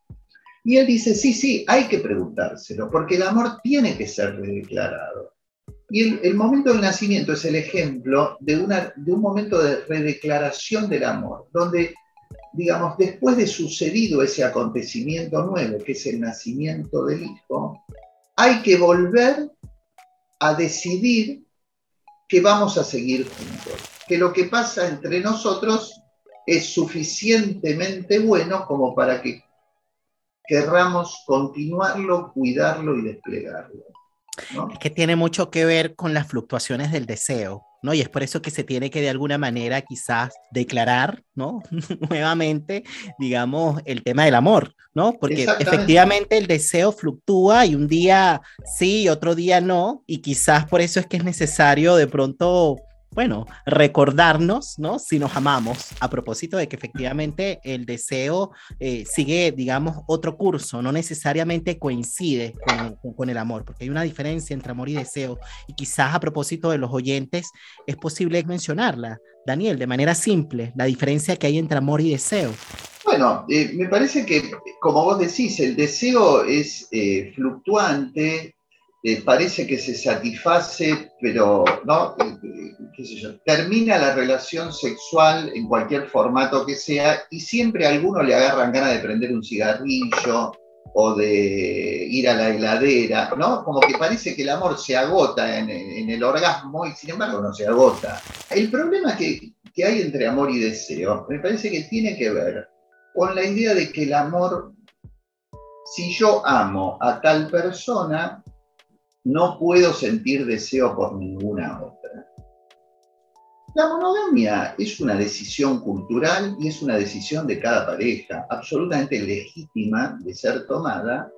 Y él dice, sí, sí, hay que preguntárselo, porque el amor tiene que ser redeclarado. Y el, momento del nacimiento es el ejemplo de, de un momento de redeclaración del amor, donde, digamos, después de sucedido ese acontecimiento nuevo, que es el nacimiento del hijo, hay que volver a decidir que vamos a seguir juntos, que lo que pasa entre nosotros es suficientemente bueno como para que querramos continuarlo, cuidarlo y desplegarlo. Es que tiene mucho que ver con las fluctuaciones del deseo. ¿no? Y es por eso que se tiene que de alguna manera quizás declarar, ¿no? Nuevamente, digamos, el tema del amor, ¿no? Porque efectivamente el deseo fluctúa y un día sí y otro día no, y quizás por eso es que es necesario de pronto bueno, recordarnos, ¿no? Si nos amamos, a propósito de que efectivamente el deseo eh, sigue, digamos, otro curso, no necesariamente coincide con, el amor, porque hay una diferencia entre amor y deseo, y quizás a propósito de los oyentes es posible mencionarla, Daniel, de manera simple, la diferencia que hay entre amor y deseo. Bueno, eh, me parece que, como vos decís, el deseo es eh, fluctuante, eh, parece que se satisface, pero ¿no? Eh, eh, termina la relación sexual en cualquier formato que sea y siempre a alguno le agarran ganas de prender un cigarrillo o de ir a la heladera, ¿no? Como que parece que el amor se agota en, el orgasmo y sin embargo no se agota. El problema que, que hay entre amor y deseo me parece que tiene que ver con la idea de que el amor, si yo amo a tal persona, no puedo sentir deseo por ninguna otra. La monogamia es una decisión cultural y es una decisión de cada pareja, absolutamente legítima de ser tomada,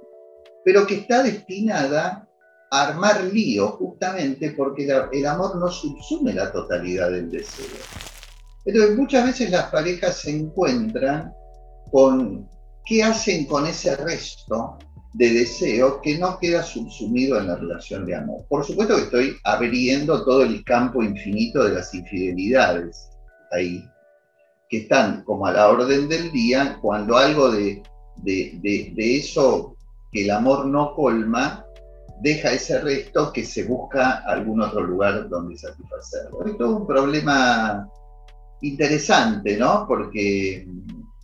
pero que está destinada a armar lío justamente porque el amor no subsume la totalidad del deseo. Entonces muchas veces las parejas se encuentran con qué hacen con ese resto de deseo que no queda subsumido en la relación de amor. Por supuesto que estoy abriendo todo el campo infinito de las infidelidades ahí, que están como a la orden del día cuando algo de, de, eso que el amor no colma deja ese resto que se busca algún otro lugar donde satisfacerlo. Esto es un problema interesante, ¿no? Porque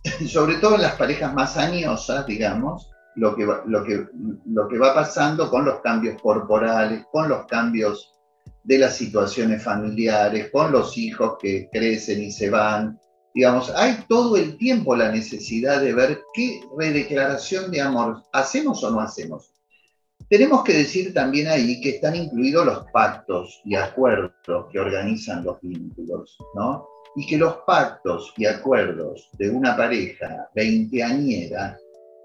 sobre todo en las parejas más añosas, digamos, lo que, va, lo, que, lo que va pasando con los cambios corporales, con los cambios de las situaciones familiares, con los hijos que crecen y se van. Digamos, hay todo el tiempo la necesidad de ver qué redeclaración de amor hacemos o no hacemos. Tenemos que decir también ahí que están incluidos los pactos y acuerdos que organizan los vínculos, ¿no? Y que los pactos y acuerdos de una pareja veinteañera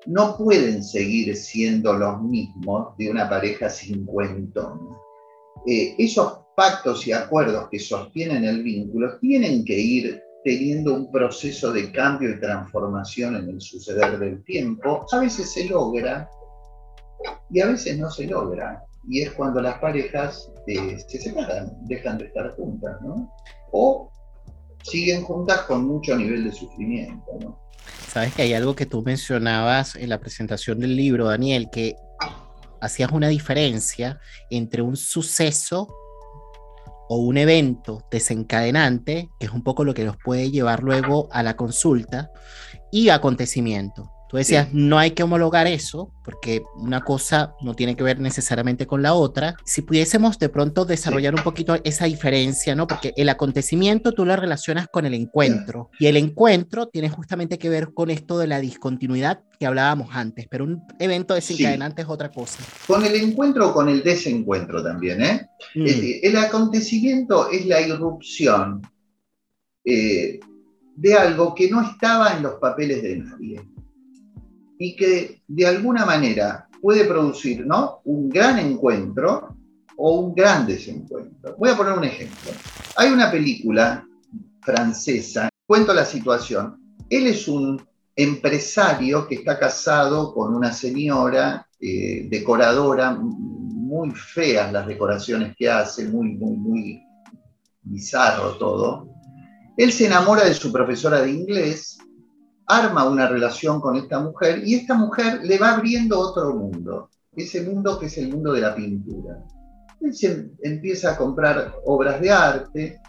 no pueden seguir siendo los mismos de una pareja cincuentona. Eh, esos pactos y acuerdos que sostienen el vínculo tienen que ir teniendo un proceso de cambio y transformación en el suceder del tiempo. A veces se logra y a veces no se logra. Y es cuando las parejas eh, se separan, dejan de estar juntas, ¿no? O siguen juntas con mucho nivel de sufrimiento, ¿no? Sabes que hay algo que tú mencionabas en la presentación del libro, Daniel, que hacías una diferencia entre un suceso o un evento desencadenante, que es un poco lo que nos puede llevar luego a la consulta, y acontecimiento. Tú decías, no hay que homologar eso, porque una cosa no tiene que ver necesariamente con la otra. Si pudiésemos de pronto desarrollar un poquito esa diferencia, ¿no? Porque el acontecimiento tú lo relacionas con el encuentro, y el encuentro tiene justamente que ver con esto de la discontinuidad que hablábamos antes, pero un evento desencadenante es otra cosa. Con el encuentro o con el desencuentro también, ¿eh? Mm. El, acontecimiento es la irrupción eh, de algo que no estaba en los papeles de nadie y que de alguna manera puede producir ¿no? un gran encuentro o un gran desencuentro. Voy a poner un ejemplo. Hay una película francesa, cuento la situación. Él es un empresario que está casado con una señora eh, decoradora, muy feas las decoraciones que hace, muy, muy, muy bizarro todo. Él se enamora de su profesora de inglés arma una relación con esta mujer y esta mujer le va abriendo otro mundo, ese mundo que es el mundo de la pintura. Él se empieza a comprar obras de arte.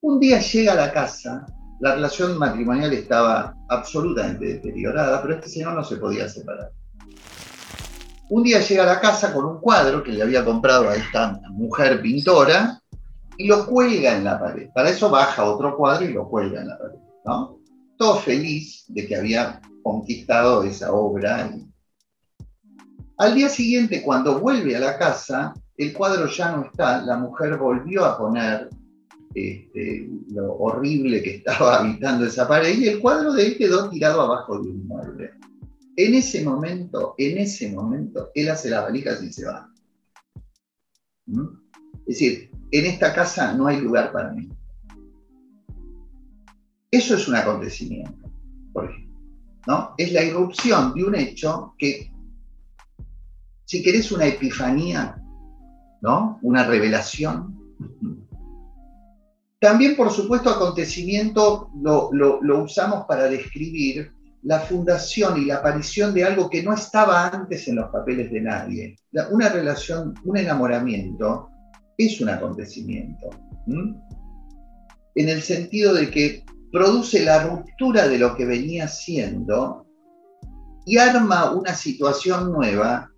Un día llega a la casa, la relación matrimonial estaba absolutamente deteriorada, pero este señor no se podía separar. un día llega a la casa con un cuadro que le había comprado a esta mujer pintora y lo cuelga en la pared. Para eso baja otro cuadro y lo cuelga en la pared, ¿no? Todo feliz de que había conquistado esa obra. Al día siguiente, cuando vuelve a la casa, el cuadro ya no está, la mujer volvió a poner este, lo horrible que estaba habitando esa pared y el cuadro de él quedó tirado abajo de un mueble. En ese momento, en ese momento, él hace las valijas y se va. ¿Mm? Es decir, en esta casa no hay lugar para mí. Eso es un acontecimiento, por ejemplo. ¿no? Es la irrupción de un hecho que, si querés una epifanía, ¿no? Una revelación. También, por supuesto, acontecimiento lo, lo usamos para describir la fundación y la aparición de algo que no estaba antes en los papeles de nadie. Una relación, un enamoramiento, es un acontecimiento. En el sentido de que produce la ruptura de lo que venía siendo y arma una situación nueva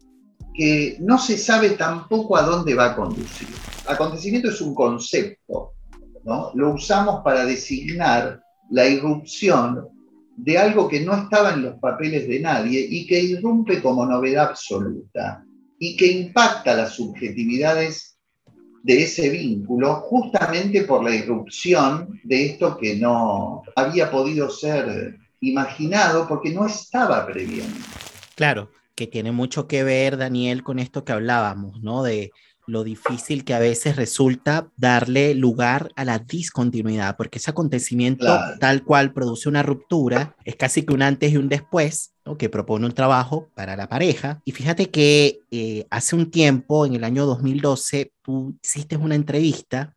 que no se sabe tampoco a dónde va a conducir. Acontecimiento es un concepto, ¿no? Lo usamos para designar la irrupción de algo que no estaba en los papeles de nadie y que irrumpe como novedad absoluta y que impacta las subjetividades de ese vínculo justamente por la irrupción de esto que no había podido ser imaginado porque no estaba previendo. Claro, que tiene mucho que ver, Daniel, con esto que hablábamos, ¿no? De lo difícil que a veces resulta darle lugar a la discontinuidad, porque ese acontecimiento tal cual produce una ruptura, es casi que un antes y un después, que propone un trabajo para la pareja. Y fíjate que eh, hace un tiempo, en el año 2012, tú hiciste una entrevista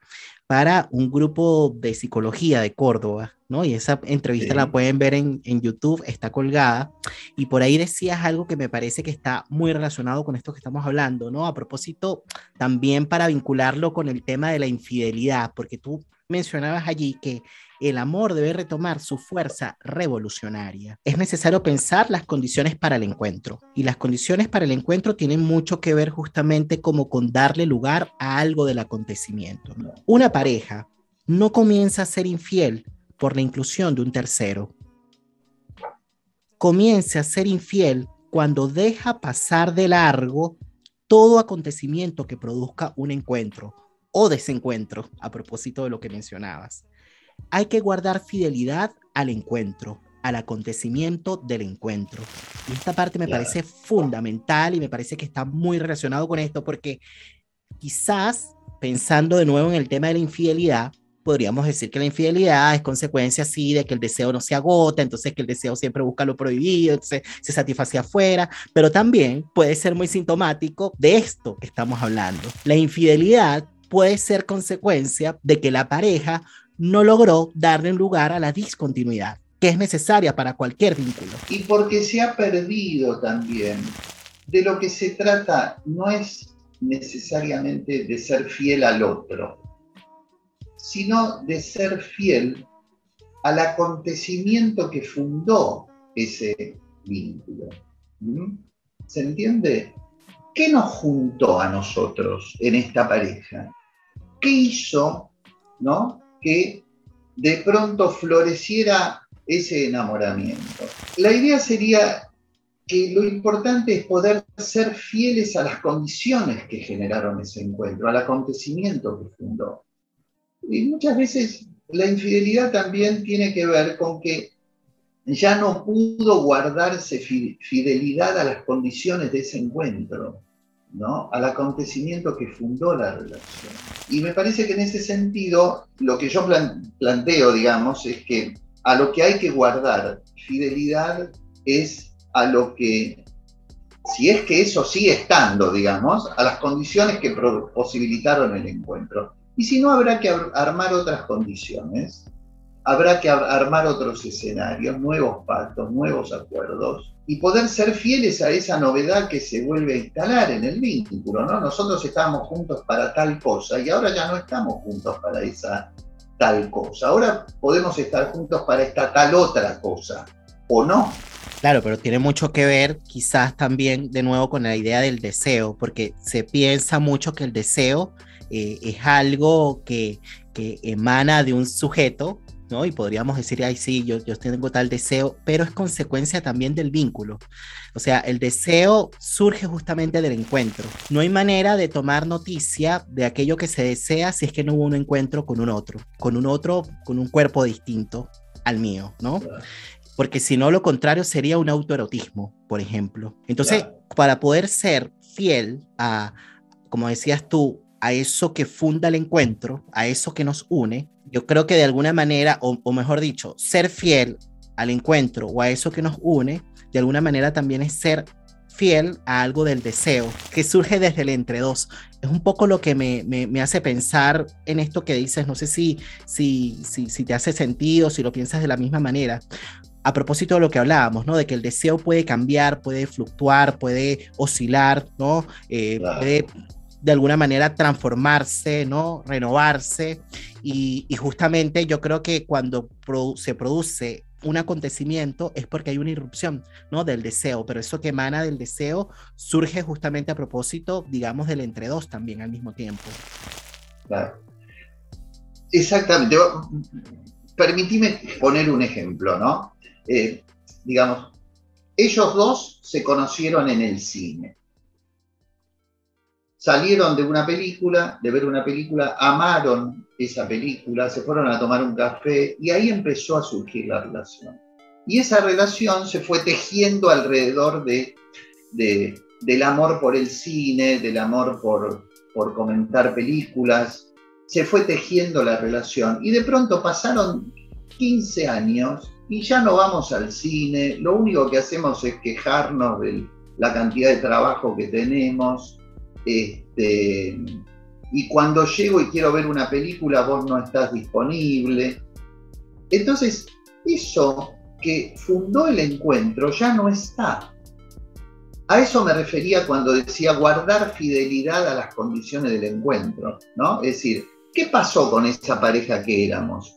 para un grupo de psicología de Córdoba, ¿no? Y esa entrevista la pueden ver en, en, YouTube, está colgada, y por ahí decías algo que me parece que está muy relacionado con esto que estamos hablando, ¿no? A propósito, también para vincularlo con el tema de la infidelidad, porque tú mencionabas allí que el amor debe retomar su fuerza revolucionaria. Es necesario pensar las condiciones para el encuentro. Y las condiciones para el encuentro tienen mucho que ver justamente como con darle lugar a algo del acontecimiento. Una pareja no comienza a ser infiel por la inclusión de un tercero. Comienza a ser infiel cuando deja pasar de largo todo acontecimiento que produzca un encuentro o desencuentro, a propósito de lo que mencionabas. Hay que guardar fidelidad al encuentro, al acontecimiento del encuentro. Y esta parte me parece fundamental y me parece que está muy relacionado con esto porque quizás pensando de nuevo en el tema de la infidelidad, podríamos decir que la infidelidad es consecuencia así de que el deseo no se agota, entonces que el deseo siempre busca lo prohibido, se satisface afuera, pero también puede ser muy sintomático de esto que estamos hablando. La infidelidad puede ser consecuencia de que la pareja no logró darle lugar a la discontinuidad que es necesaria para cualquier vínculo. Y porque se ha perdido también. De lo que se trata no es necesariamente de ser fiel al otro, sino de ser fiel al acontecimiento que fundó ese vínculo. ¿Mm? ¿Se entiende? ¿Qué nos juntó a nosotros en esta pareja? ¿Qué hizo ¿no? que de pronto floreciera ese enamoramiento. La idea sería que lo importante es poder ser fieles a las condiciones que generaron ese encuentro, al acontecimiento que fundó. Y muchas veces la infidelidad también tiene que ver con que ya no pudo guardarse fidelidad a las condiciones de ese encuentro. ¿no? al acontecimiento que fundó la relación. Y me parece que en ese sentido, lo que yo planteo, digamos, es que a lo que hay que guardar fidelidad es a lo que, si es que eso sigue estando, digamos, a las condiciones que posibilitaron el encuentro. Y si no, habrá que armar otras condiciones, habrá que armar otros escenarios, nuevos pactos, nuevos acuerdos, y poder ser fieles a esa novedad que se vuelve a instalar en el vínculo, ¿no? Nosotros estábamos juntos para tal cosa y ahora ya no estamos juntos para esa tal cosa. Ahora podemos estar juntos para esta tal otra cosa, o no. Claro, pero tiene mucho que ver quizás también de nuevo con la idea del deseo, porque se piensa mucho que el deseo eh, es algo que, que emana de un sujeto ¿no? Y podríamos decir, ay, sí, yo, yo tengo tal deseo, pero es consecuencia también del vínculo. O sea, el deseo surge justamente del encuentro. No hay manera de tomar noticia de aquello que se desea si es que no hubo un encuentro con un otro, con un otro, con un cuerpo distinto al mío, ¿no? Porque si no, lo contrario sería un autoerotismo, por ejemplo. Entonces, para poder ser fiel a, como decías tú, a eso que funda el encuentro, a eso que nos une, yo creo que de alguna manera, o, mejor dicho, ser fiel al encuentro o a eso que nos une, de alguna manera también es ser fiel a algo del deseo que surge desde el entre dos. Es un poco lo que me, me, hace pensar en esto que dices, no sé si, si, si, si, te hace sentido, si lo piensas de la misma manera. A propósito de lo que hablábamos, ¿no? De que el deseo puede cambiar, puede fluctuar, puede oscilar, ¿no? Eh, puede de alguna manera transformarse, ¿no? Renovarse. Y, justamente yo creo que cuando se produce un acontecimiento es porque hay una irrupción, ¿no? Del deseo, pero eso que emana del deseo surge justamente a propósito, digamos, del entre dos también al mismo tiempo. Claro. Exactamente. Permitime poner un ejemplo, ¿no? Eh, digamos, ellos dos se conocieron en el cine salieron de una película, de ver una película, amaron esa película, se fueron a tomar un café y ahí empezó a surgir la relación. Y esa relación se fue tejiendo alrededor de, del amor por el cine, del amor por, por comentar películas, se fue tejiendo la relación y de pronto pasaron 15 años y ya no vamos al cine, lo único que hacemos es quejarnos de la cantidad de trabajo que tenemos, este, y cuando llego y quiero ver una película, vos no estás disponible. Entonces, eso que fundó el encuentro ya no está. A eso me refería cuando decía guardar fidelidad a las condiciones del encuentro, ¿no? Es decir, ¿qué pasó con esa pareja que éramos?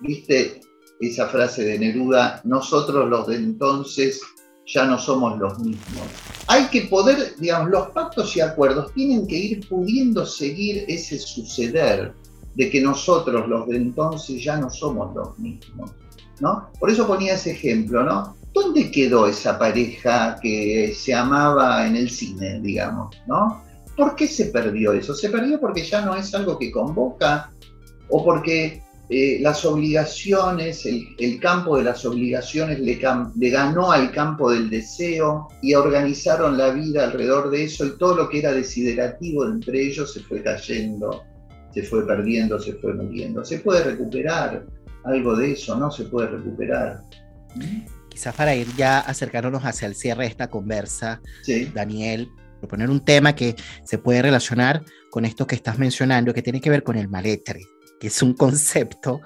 ¿Viste esa frase de Neruda? Nosotros los de entonces ya no somos los mismos. Hay que poder, digamos, los pactos y acuerdos tienen que ir pudiendo seguir ese suceder de que nosotros, los de entonces, ya no somos los mismos. ¿no? Por eso ponía ese ejemplo, ¿no? ¿Dónde quedó esa pareja que se amaba en el cine, digamos, ¿no? ¿Por qué se perdió eso? ¿Se perdió porque ya no es algo que convoca? ¿O porque eh, las obligaciones, el, campo de las obligaciones le, ganó al campo del deseo y organizaron la vida alrededor de eso y todo lo que era desiderativo entre ellos se fue cayendo, se fue perdiendo, se fue muriendo. ¿Se puede recuperar algo de eso? ¿No se puede recuperar? Quizás para ir ya acercándonos hacia el cierre de esta conversa, Daniel, proponer un tema que se puede relacionar con esto que estás mencionando, que tiene que ver con el maletre que es un concepto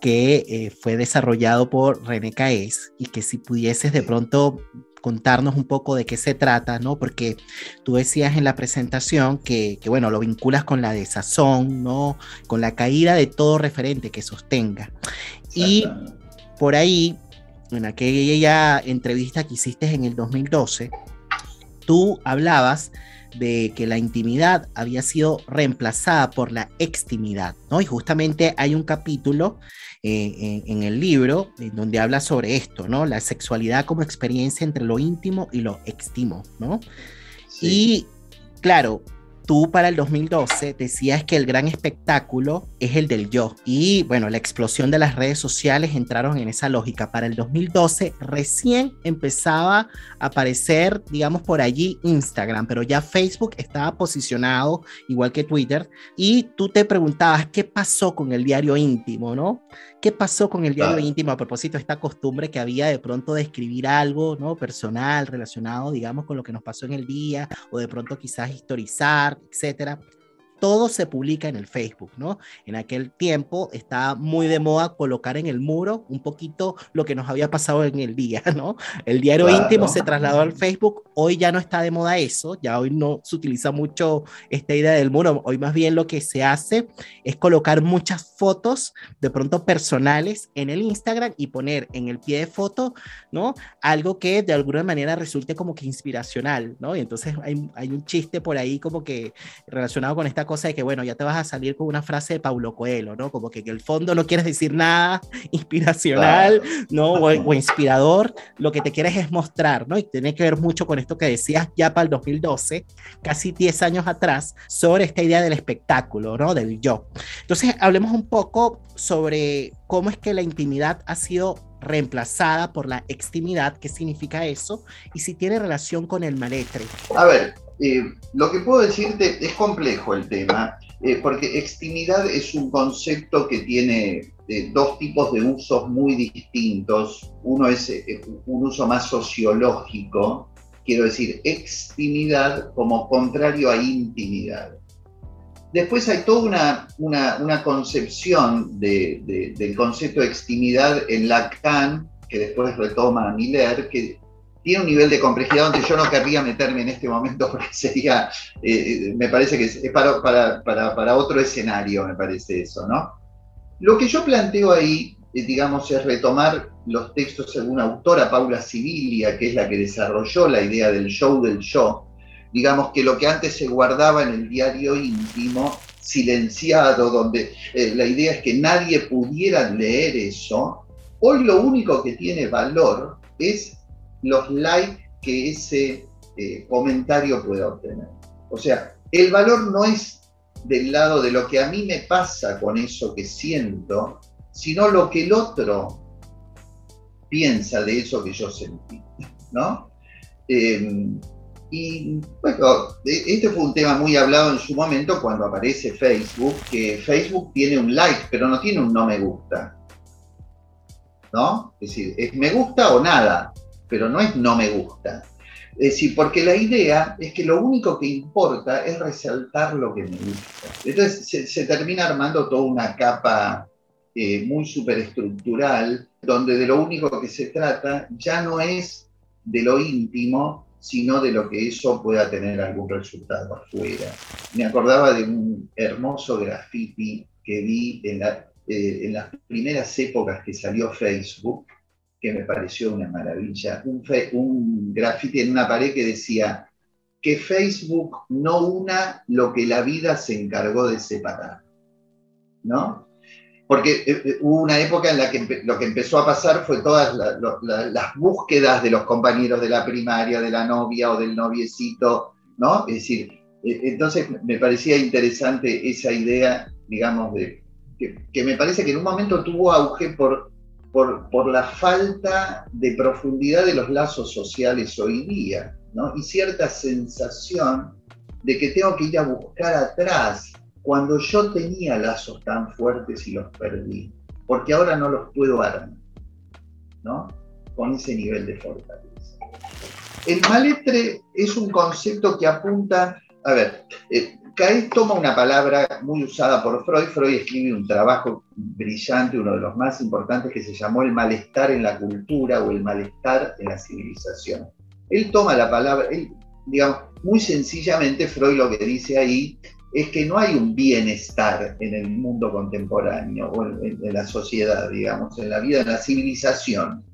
que eh, fue desarrollado por René Caes y que si pudieses de pronto contarnos un poco de qué se trata, ¿no? Porque tú decías en la presentación que, que, bueno, lo vinculas con la desazón, ¿no? Con la caída de todo referente que sostenga. Y por ahí, en aquella entrevista que hiciste en el 2012, tú hablabas de que la intimidad había sido reemplazada por la extimidad, ¿no? Y justamente hay un capítulo eh, en, el libro en donde habla sobre esto, ¿no? La sexualidad como experiencia entre lo íntimo y lo extimo, ¿no? Y claro, tú para el 2012 decías que el gran espectáculo es el del yo. Y bueno, la explosión de las redes sociales entraron en esa lógica. Para el 2012 recién empezaba a aparecer, digamos, por allí Instagram, pero ya Facebook estaba posicionado igual que Twitter. Y tú te preguntabas, ¿qué pasó con el diario íntimo, no? ¿Qué pasó con el diario íntimo a propósito de esta costumbre que había de pronto de escribir algo, ¿no? Personal, relacionado, digamos, con lo que nos pasó en el día, o de pronto quizás historizar, etcétera? Todo se publica en el Facebook, ¿no? En aquel tiempo estaba muy de moda colocar en el muro un poquito lo que nos había pasado en el día, ¿no? El diario íntimo se trasladó al Facebook, hoy ya no está de moda eso, ya hoy no se utiliza mucho esta idea del muro, hoy más bien lo que se hace es colocar muchas fotos de pronto personales en el Instagram y poner en el pie de foto, ¿no? Algo que de alguna manera resulte como que inspiracional, ¿no? Y entonces hay, hay un chiste por ahí como que relacionado con esta cosa de que, bueno, ya te vas a salir con una frase de Paulo Coelho, ¿no? Como que en el fondo no quieres decir nada inspiracional, ¿no? O, inspirador, lo que te quieres es mostrar, ¿no? Y tiene que ver mucho con esto que decías ya para el 2012, casi 10 años atrás, sobre esta idea del espectáculo, ¿no? Del yo. Entonces, hablemos un poco sobre cómo es que la intimidad ha sido reemplazada por la extimidad, qué significa eso, y si tiene relación con el maletre. A ver, eh, lo que puedo decirte es complejo el tema, eh, porque extimidad es un concepto que tiene eh, dos tipos de usos muy distintos. Uno es un uso más sociológico, quiero decir, extimidad como contrario a intimidad. Después hay toda una, concepción del concepto de extimidad en Lacan, que después retoma Miller, que tiene un nivel de complejidad donde yo no querría meterme en este momento porque sería, eh, me parece que es para, para, otro escenario, me parece eso, ¿no? Lo que yo planteo ahí, eh, digamos, es retomar los textos de una autora, Paula Sibilia, que es la que desarrolló la idea del show del show, digamos que lo que antes se guardaba en el diario íntimo, silenciado, donde eh, la idea es que nadie pudiera leer eso, hoy lo único que tiene valor es los likes que ese eh, comentario pueda obtener. O sea, el valor no es del lado de lo que a mí me pasa con eso que siento, sino lo que el otro piensa de eso que yo sentí, ¿no? Em, y bueno, e, este fue un tema muy hablado en su momento cuando aparece Facebook, que Facebook tiene un like, pero no tiene un no me gusta. ¿No? Es decir, es me gusta o nada pero no es no me gusta. Es decir, porque la idea es que lo único que importa es resaltar lo que me gusta. Entonces se, termina armando toda una capa eh, muy superestructural, donde de lo único que se trata ya no es de lo íntimo, sino de lo que eso pueda tener algún resultado afuera. Me acordaba de un hermoso graffiti que vi en, eh, en las primeras épocas que salió Facebook, que me pareció una maravilla, un, un grafiti en una pared que decía que Facebook no una lo que la vida se encargó de separar, ¿no? Porque eh, eh, hubo una época en la que lo que empezó a pasar fue todas las búsquedas de los compañeros de la primaria, de la novia o del noviecito, ¿no? Es decir, eh, entonces me parecía interesante esa idea, digamos, de que, que me parece que en un momento tuvo auge por por, la falta de profundidad de los lazos sociales hoy día, ¿no? Y cierta sensación de que tengo que ir a buscar atrás cuando yo tenía lazos tan fuertes y los perdí, porque ahora no los puedo armar, ¿no? Con ese nivel de fortaleza. El maletre es un concepto que apunta, a ver, eh, Caes toma una palabra muy usada por Freud. Freud escribe un trabajo brillante, uno de los más importantes, que se llamó El malestar en la cultura o el malestar en la civilización. Él toma la palabra, digamos, muy sencillamente Freud lo que dice ahí es que no hay un bienestar en el mundo contemporáneo o en, la sociedad, digamos, en la vida, en la civilización.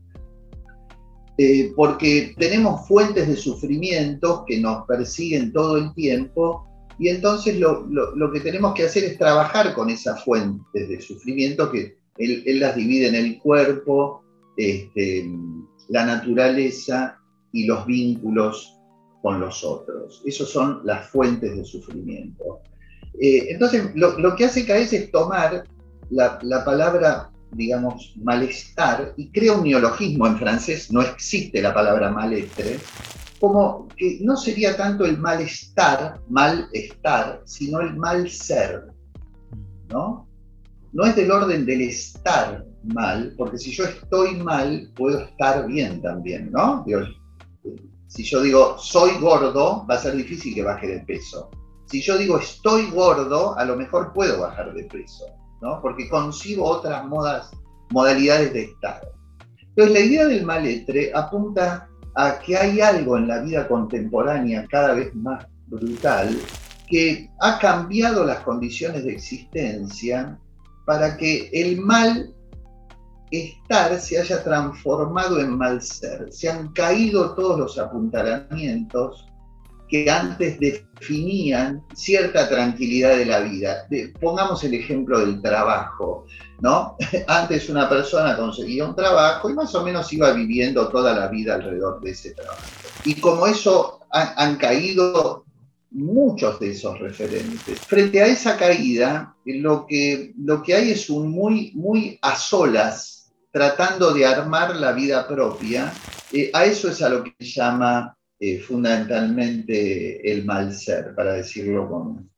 Eh, porque tenemos fuentes de sufrimiento que nos persiguen todo el tiempo y entonces lo, que tenemos que hacer es trabajar con esas fuentes de sufrimiento que él, las divide en el cuerpo, este, la naturaleza y los vínculos con los otros. Esas son las fuentes de sufrimiento. Eh, entonces, lo, que hace Caes es tomar la, la, palabra, digamos, malestar y crea un neologismo en francés, no existe la palabra malestre, como que no sería tanto el malestar, malestar, sino el mal ser, ¿no? No es del orden del estar mal, porque si yo estoy mal, puedo estar bien también, ¿no? si yo digo soy gordo, va a ser difícil que baje de peso. Si yo digo estoy gordo, a lo mejor puedo bajar de peso, ¿no? Porque consigo otras modas, modalidades de estado. Entonces, la idea del maletre apunta a que hay algo en la vida contemporánea cada vez más brutal que ha cambiado las condiciones de existencia para que el mal estar se haya transformado en mal ser. Se han caído todos los apuntalamientos que antes definían cierta tranquilidad de la vida. pongamos el ejemplo del trabajo, ¿no? Antes una persona conseguía un trabajo y más o menos iba viviendo toda la vida alrededor de ese trabajo. Y como eso han caído muchos de esos referentes. Frente a esa caída, lo que, lo que hay es un muy, muy a solas, tratando de armar la vida propia. Eh, a eso es a lo que llama eh, fundamentalmente el mal ser, para decirlo con,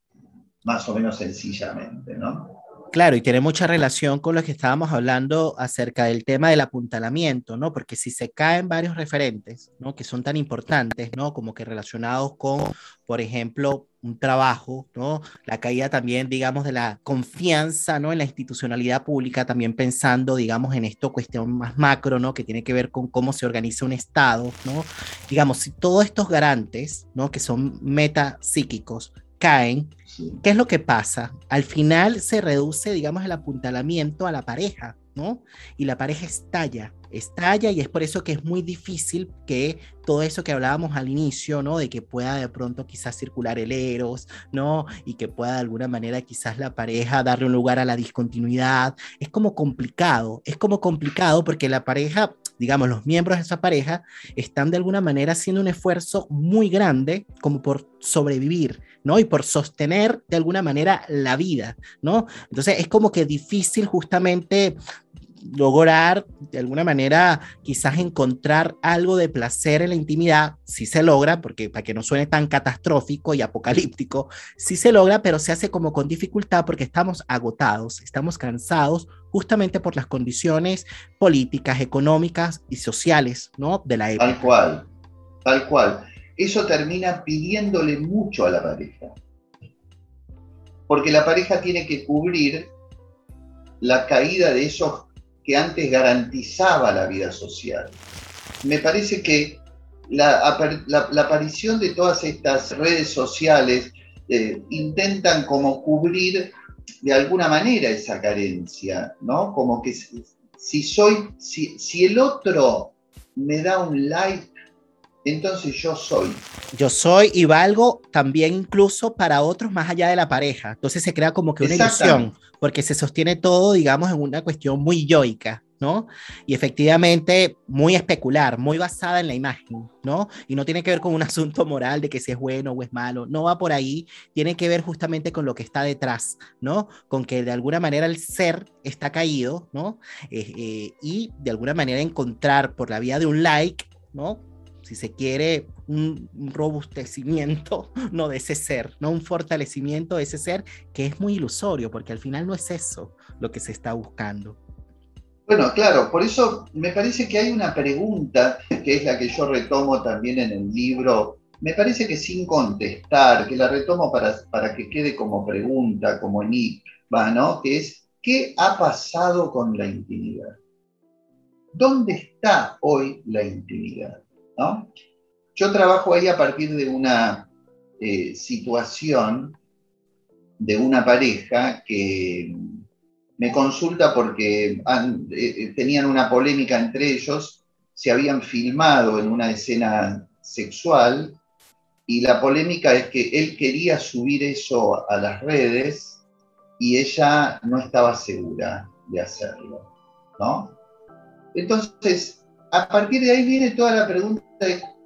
más o menos sencillamente, ¿no? Claro, y tiene mucha relación con lo que estábamos hablando acerca del tema del apuntalamiento, ¿no? Porque si se caen varios referentes, ¿no? Que son tan importantes, ¿no? Como que relacionados con, por ejemplo, un trabajo, ¿no? La caída también, digamos, de la confianza, ¿no? En la institucionalidad pública, también pensando, digamos, en esto cuestión más macro, ¿no? Que tiene que ver con cómo se organiza un Estado, ¿no? Digamos, si todos estos garantes, ¿no? Que son metapsíquicos, caen, ¿qué es lo que pasa? Al final se reduce, digamos, el apuntalamiento a la pareja, ¿no? Y la pareja estalla, estalla y es por eso que es muy difícil que todo eso que hablábamos al inicio, ¿no? De que pueda de pronto quizás circular el eros, ¿no? Y que pueda de alguna manera quizás la pareja darle un lugar a la discontinuidad. Es como complicado, es como complicado porque la pareja digamos, los miembros de esa pareja están de alguna manera haciendo un esfuerzo muy grande como por sobrevivir, ¿no? Y por sostener de alguna manera la vida, ¿no? Entonces es como que difícil justamente lograr de alguna manera quizás encontrar algo de placer en la intimidad, si se logra, porque para que no suene tan catastrófico y apocalíptico, sí se logra, pero se hace como con dificultad porque estamos agotados, estamos cansados justamente por las condiciones políticas, económicas y sociales, ¿no? De la época. Tal cual, tal cual. Eso termina pidiéndole mucho a la pareja. Porque la pareja tiene que cubrir la caída de esos que antes garantizaba la vida social. Me parece que la, aparición de todas estas redes sociales eh, intentan como cubrir de alguna manera esa carencia, ¿no? Como que si soy, si, si el otro me da un like, entonces yo soy. Yo soy y valgo también incluso para otros más allá de la pareja. Entonces se crea como que una ilusión, porque se sostiene todo, digamos, en una cuestión muy yoica, ¿no? Y efectivamente muy especular, muy basada en la imagen, ¿no? Y no tiene que ver con un asunto moral de que si es bueno o es malo, no va por ahí, tiene que ver justamente con lo que está detrás, ¿no? Con que de alguna manera el ser está caído, ¿no? Eh, eh, y de alguna manera encontrar por la vía de un like, ¿no? si se quiere, un, robustecimiento no de ese ser, no un fortalecimiento de ese ser que es muy ilusorio, porque al final no es eso lo que se está buscando. Bueno, claro, por eso me parece que hay una pregunta, que es la que yo retomo también en el libro, me parece que sin contestar, que la retomo para, para que quede como pregunta, como enigma, ¿no? Que es, ¿qué ha pasado con la intimidad? ¿Dónde está hoy la intimidad? Yo trabajo ahí a partir de una eh, situación de una pareja que me consulta porque eh, eh, tenían una polémica entre ellos, se habían filmado en una escena sexual y la polémica es que él quería subir eso a las redes y ella no estaba segura de hacerlo, ¿no? Entonces, a partir de ahí viene toda la pregunta,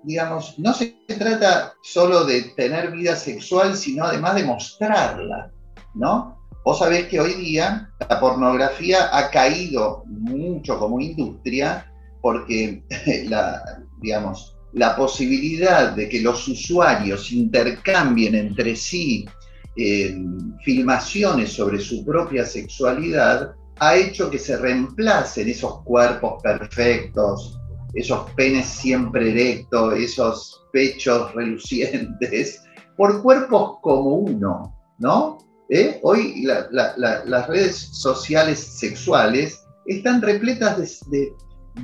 digamos, no se trata solo de tener vida sexual, sino además de mostrarla, ¿no? Vos sabés que hoy día la pornografía ha caído mucho como industria porque la, posibilidad de que los usuarios intercambien entre sí eh, filmaciones sobre su propia sexualidad ha hecho que se reemplacen esos cuerpos perfectos, esos penes siempre erectos, esos pechos relucientes, por cuerpos como uno, ¿no? ¿Eh? Hoy las redes sociales sexuales están repletas de,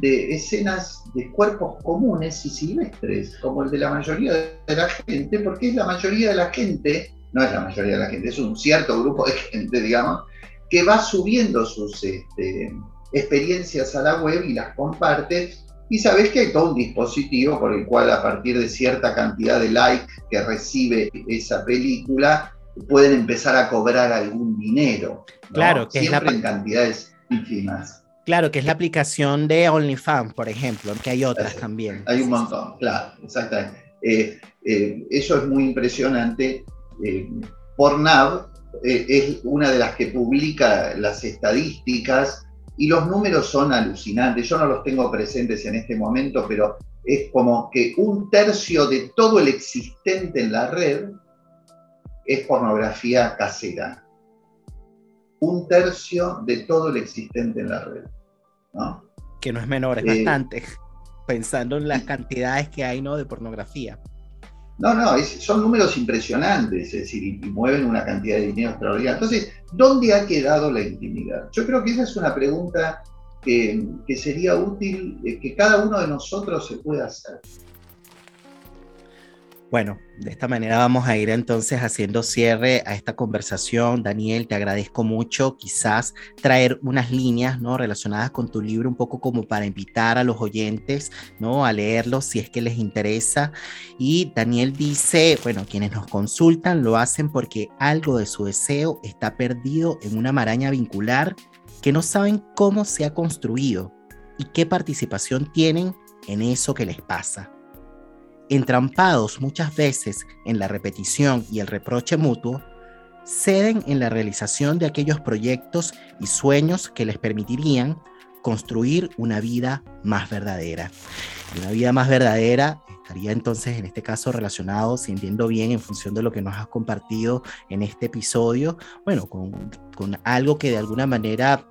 escenas de cuerpos comunes y silvestres, como el de la mayoría de la gente, porque es la mayoría de la gente, no es la mayoría de la gente, es un cierto grupo de gente, digamos, que va subiendo sus este, experiencias a la web y las comparte. Y sabes que hay todo un dispositivo por el cual a partir de cierta cantidad de likes que recibe esa película, pueden empezar a cobrar algún dinero. Claro, que Siempre en cantidades ínfimas. Claro, que es la aplicación de OnlyFans, por ejemplo, que hay otras también. Hay un montón, claro, exactamente. Eh, eh, eso es muy impresionante. Eh, Pornhub eh, es una de las que publica las estadísticas y los números son alucinantes. Yo no los tengo presentes en este momento, pero es como que un tercio de todo el existente en la red es pornografía casera. Un tercio de todo el existente en la red. Que no es menor, es eh, bastante. Pensando en las cantidades que hay ¿no? de pornografía. No, no, son números impresionantes, es decir, y, mueven una cantidad de dinero extraordinaria. Entonces, ¿dónde ha quedado la intimidad? Yo creo que esa es una pregunta que, que sería útil eh, que cada uno de nosotros se pueda hacer. Bueno, de esta manera vamos a ir entonces haciendo cierre a esta conversación. Daniel, te agradezco mucho. Quizás traer unas líneas ¿no? relacionadas con tu libro, un poco como para invitar a los oyentes ¿no? a leerlo si es que les interesa. Y Daniel dice, bueno, quienes nos consultan lo hacen porque algo de su deseo está perdido en una maraña vincular que no saben cómo se ha construido y qué participación tienen en eso que les pasa entrampados muchas veces en la repetición y el reproche mutuo, ceden en la realización de aquellos proyectos y sueños que les permitirían construir una vida más verdadera. una vida más verdadera estaría entonces en este caso relacionado, si entiendo bien, en función de lo que nos has compartido en este episodio, bueno, con, con algo que de alguna manera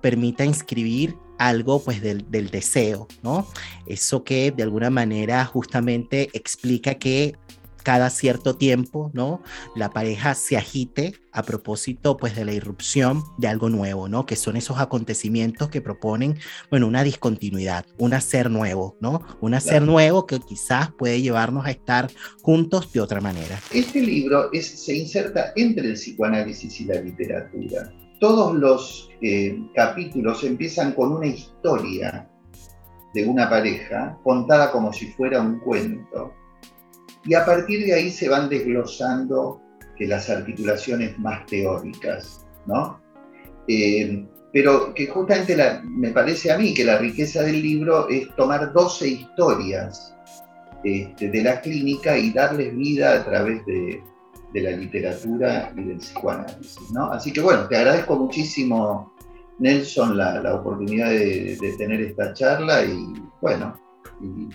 permita inscribir algo pues del, deseo, ¿no? Eso que de alguna manera justamente explica que cada cierto tiempo, ¿no? La pareja se agite a propósito, pues, de la irrupción de algo nuevo, ¿no? Que son esos acontecimientos que proponen, bueno, una discontinuidad, un hacer nuevo, ¿no? Un hacer nuevo que quizás puede llevarnos a estar juntos de otra manera. Este libro se inserta entre el psicoanálisis y la literatura todos los eh, capítulos empiezan con una historia de una pareja contada como si fuera un cuento. Y a partir de ahí se van desglosando las articulaciones más teóricas, ¿no? Eh, pero que justamente me parece a mí que la riqueza del libro es tomar 12 historias este, de la clínica y darles vida a través de, de la literatura y del psicoanálisis. ¿no? Así que bueno, te agradezco muchísimo, Nelson, la, la oportunidad de, de, tener esta charla y bueno, y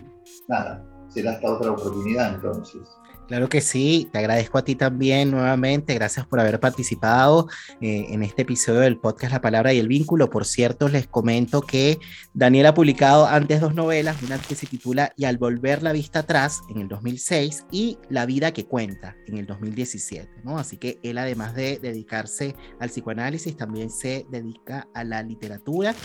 nada, será hasta otra oportunidad entonces. Claro que sí, te agradezco a ti también nuevamente, gracias por haber participado eh, en este episodio del podcast La Palabra y el Vínculo. Por cierto, les comento que Daniel ha publicado antes dos novelas, una que se titula Y al volver la vista atrás en el 2006 y La vida que cuenta en el 2017, ¿no? Así que él además de dedicarse al psicoanálisis, también se dedica a la literatura.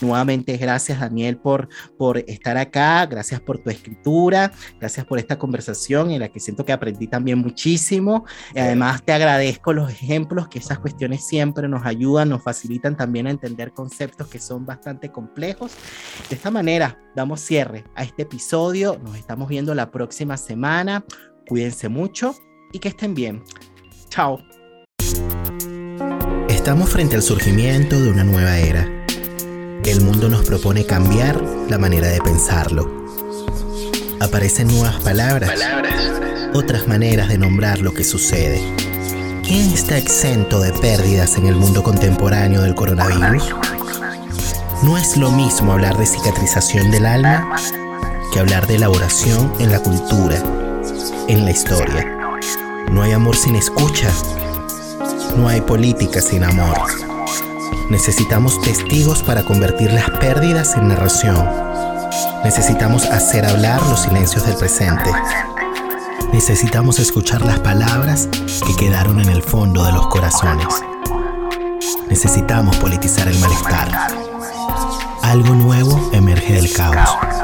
Nuevamente, gracias Daniel por, por estar acá, gracias por tu escritura, gracias por esta conversación en la que siento que aprendí también muchísimo. Y además te agradezco los ejemplos, que esas cuestiones siempre nos ayudan, nos facilitan también a entender conceptos que son bastante complejos. De esta manera, damos cierre a este episodio. Nos estamos viendo la próxima semana. Cuídense mucho y que estén bien. Chao. Estamos frente al surgimiento de una nueva era. El mundo nos propone cambiar la manera de pensarlo. Aparecen nuevas palabras. palabras otras maneras de nombrar lo que sucede. ¿Quién está exento de pérdidas en el mundo contemporáneo del coronavirus? No es lo mismo hablar de cicatrización del alma que hablar de elaboración en la cultura, en la historia. No hay amor sin escucha. No hay política sin amor. Necesitamos testigos para convertir las pérdidas en narración. Necesitamos hacer hablar los silencios del presente. Necesitamos escuchar las palabras que quedaron en el fondo de los corazones. Necesitamos politizar el malestar. Algo nuevo emerge del caos.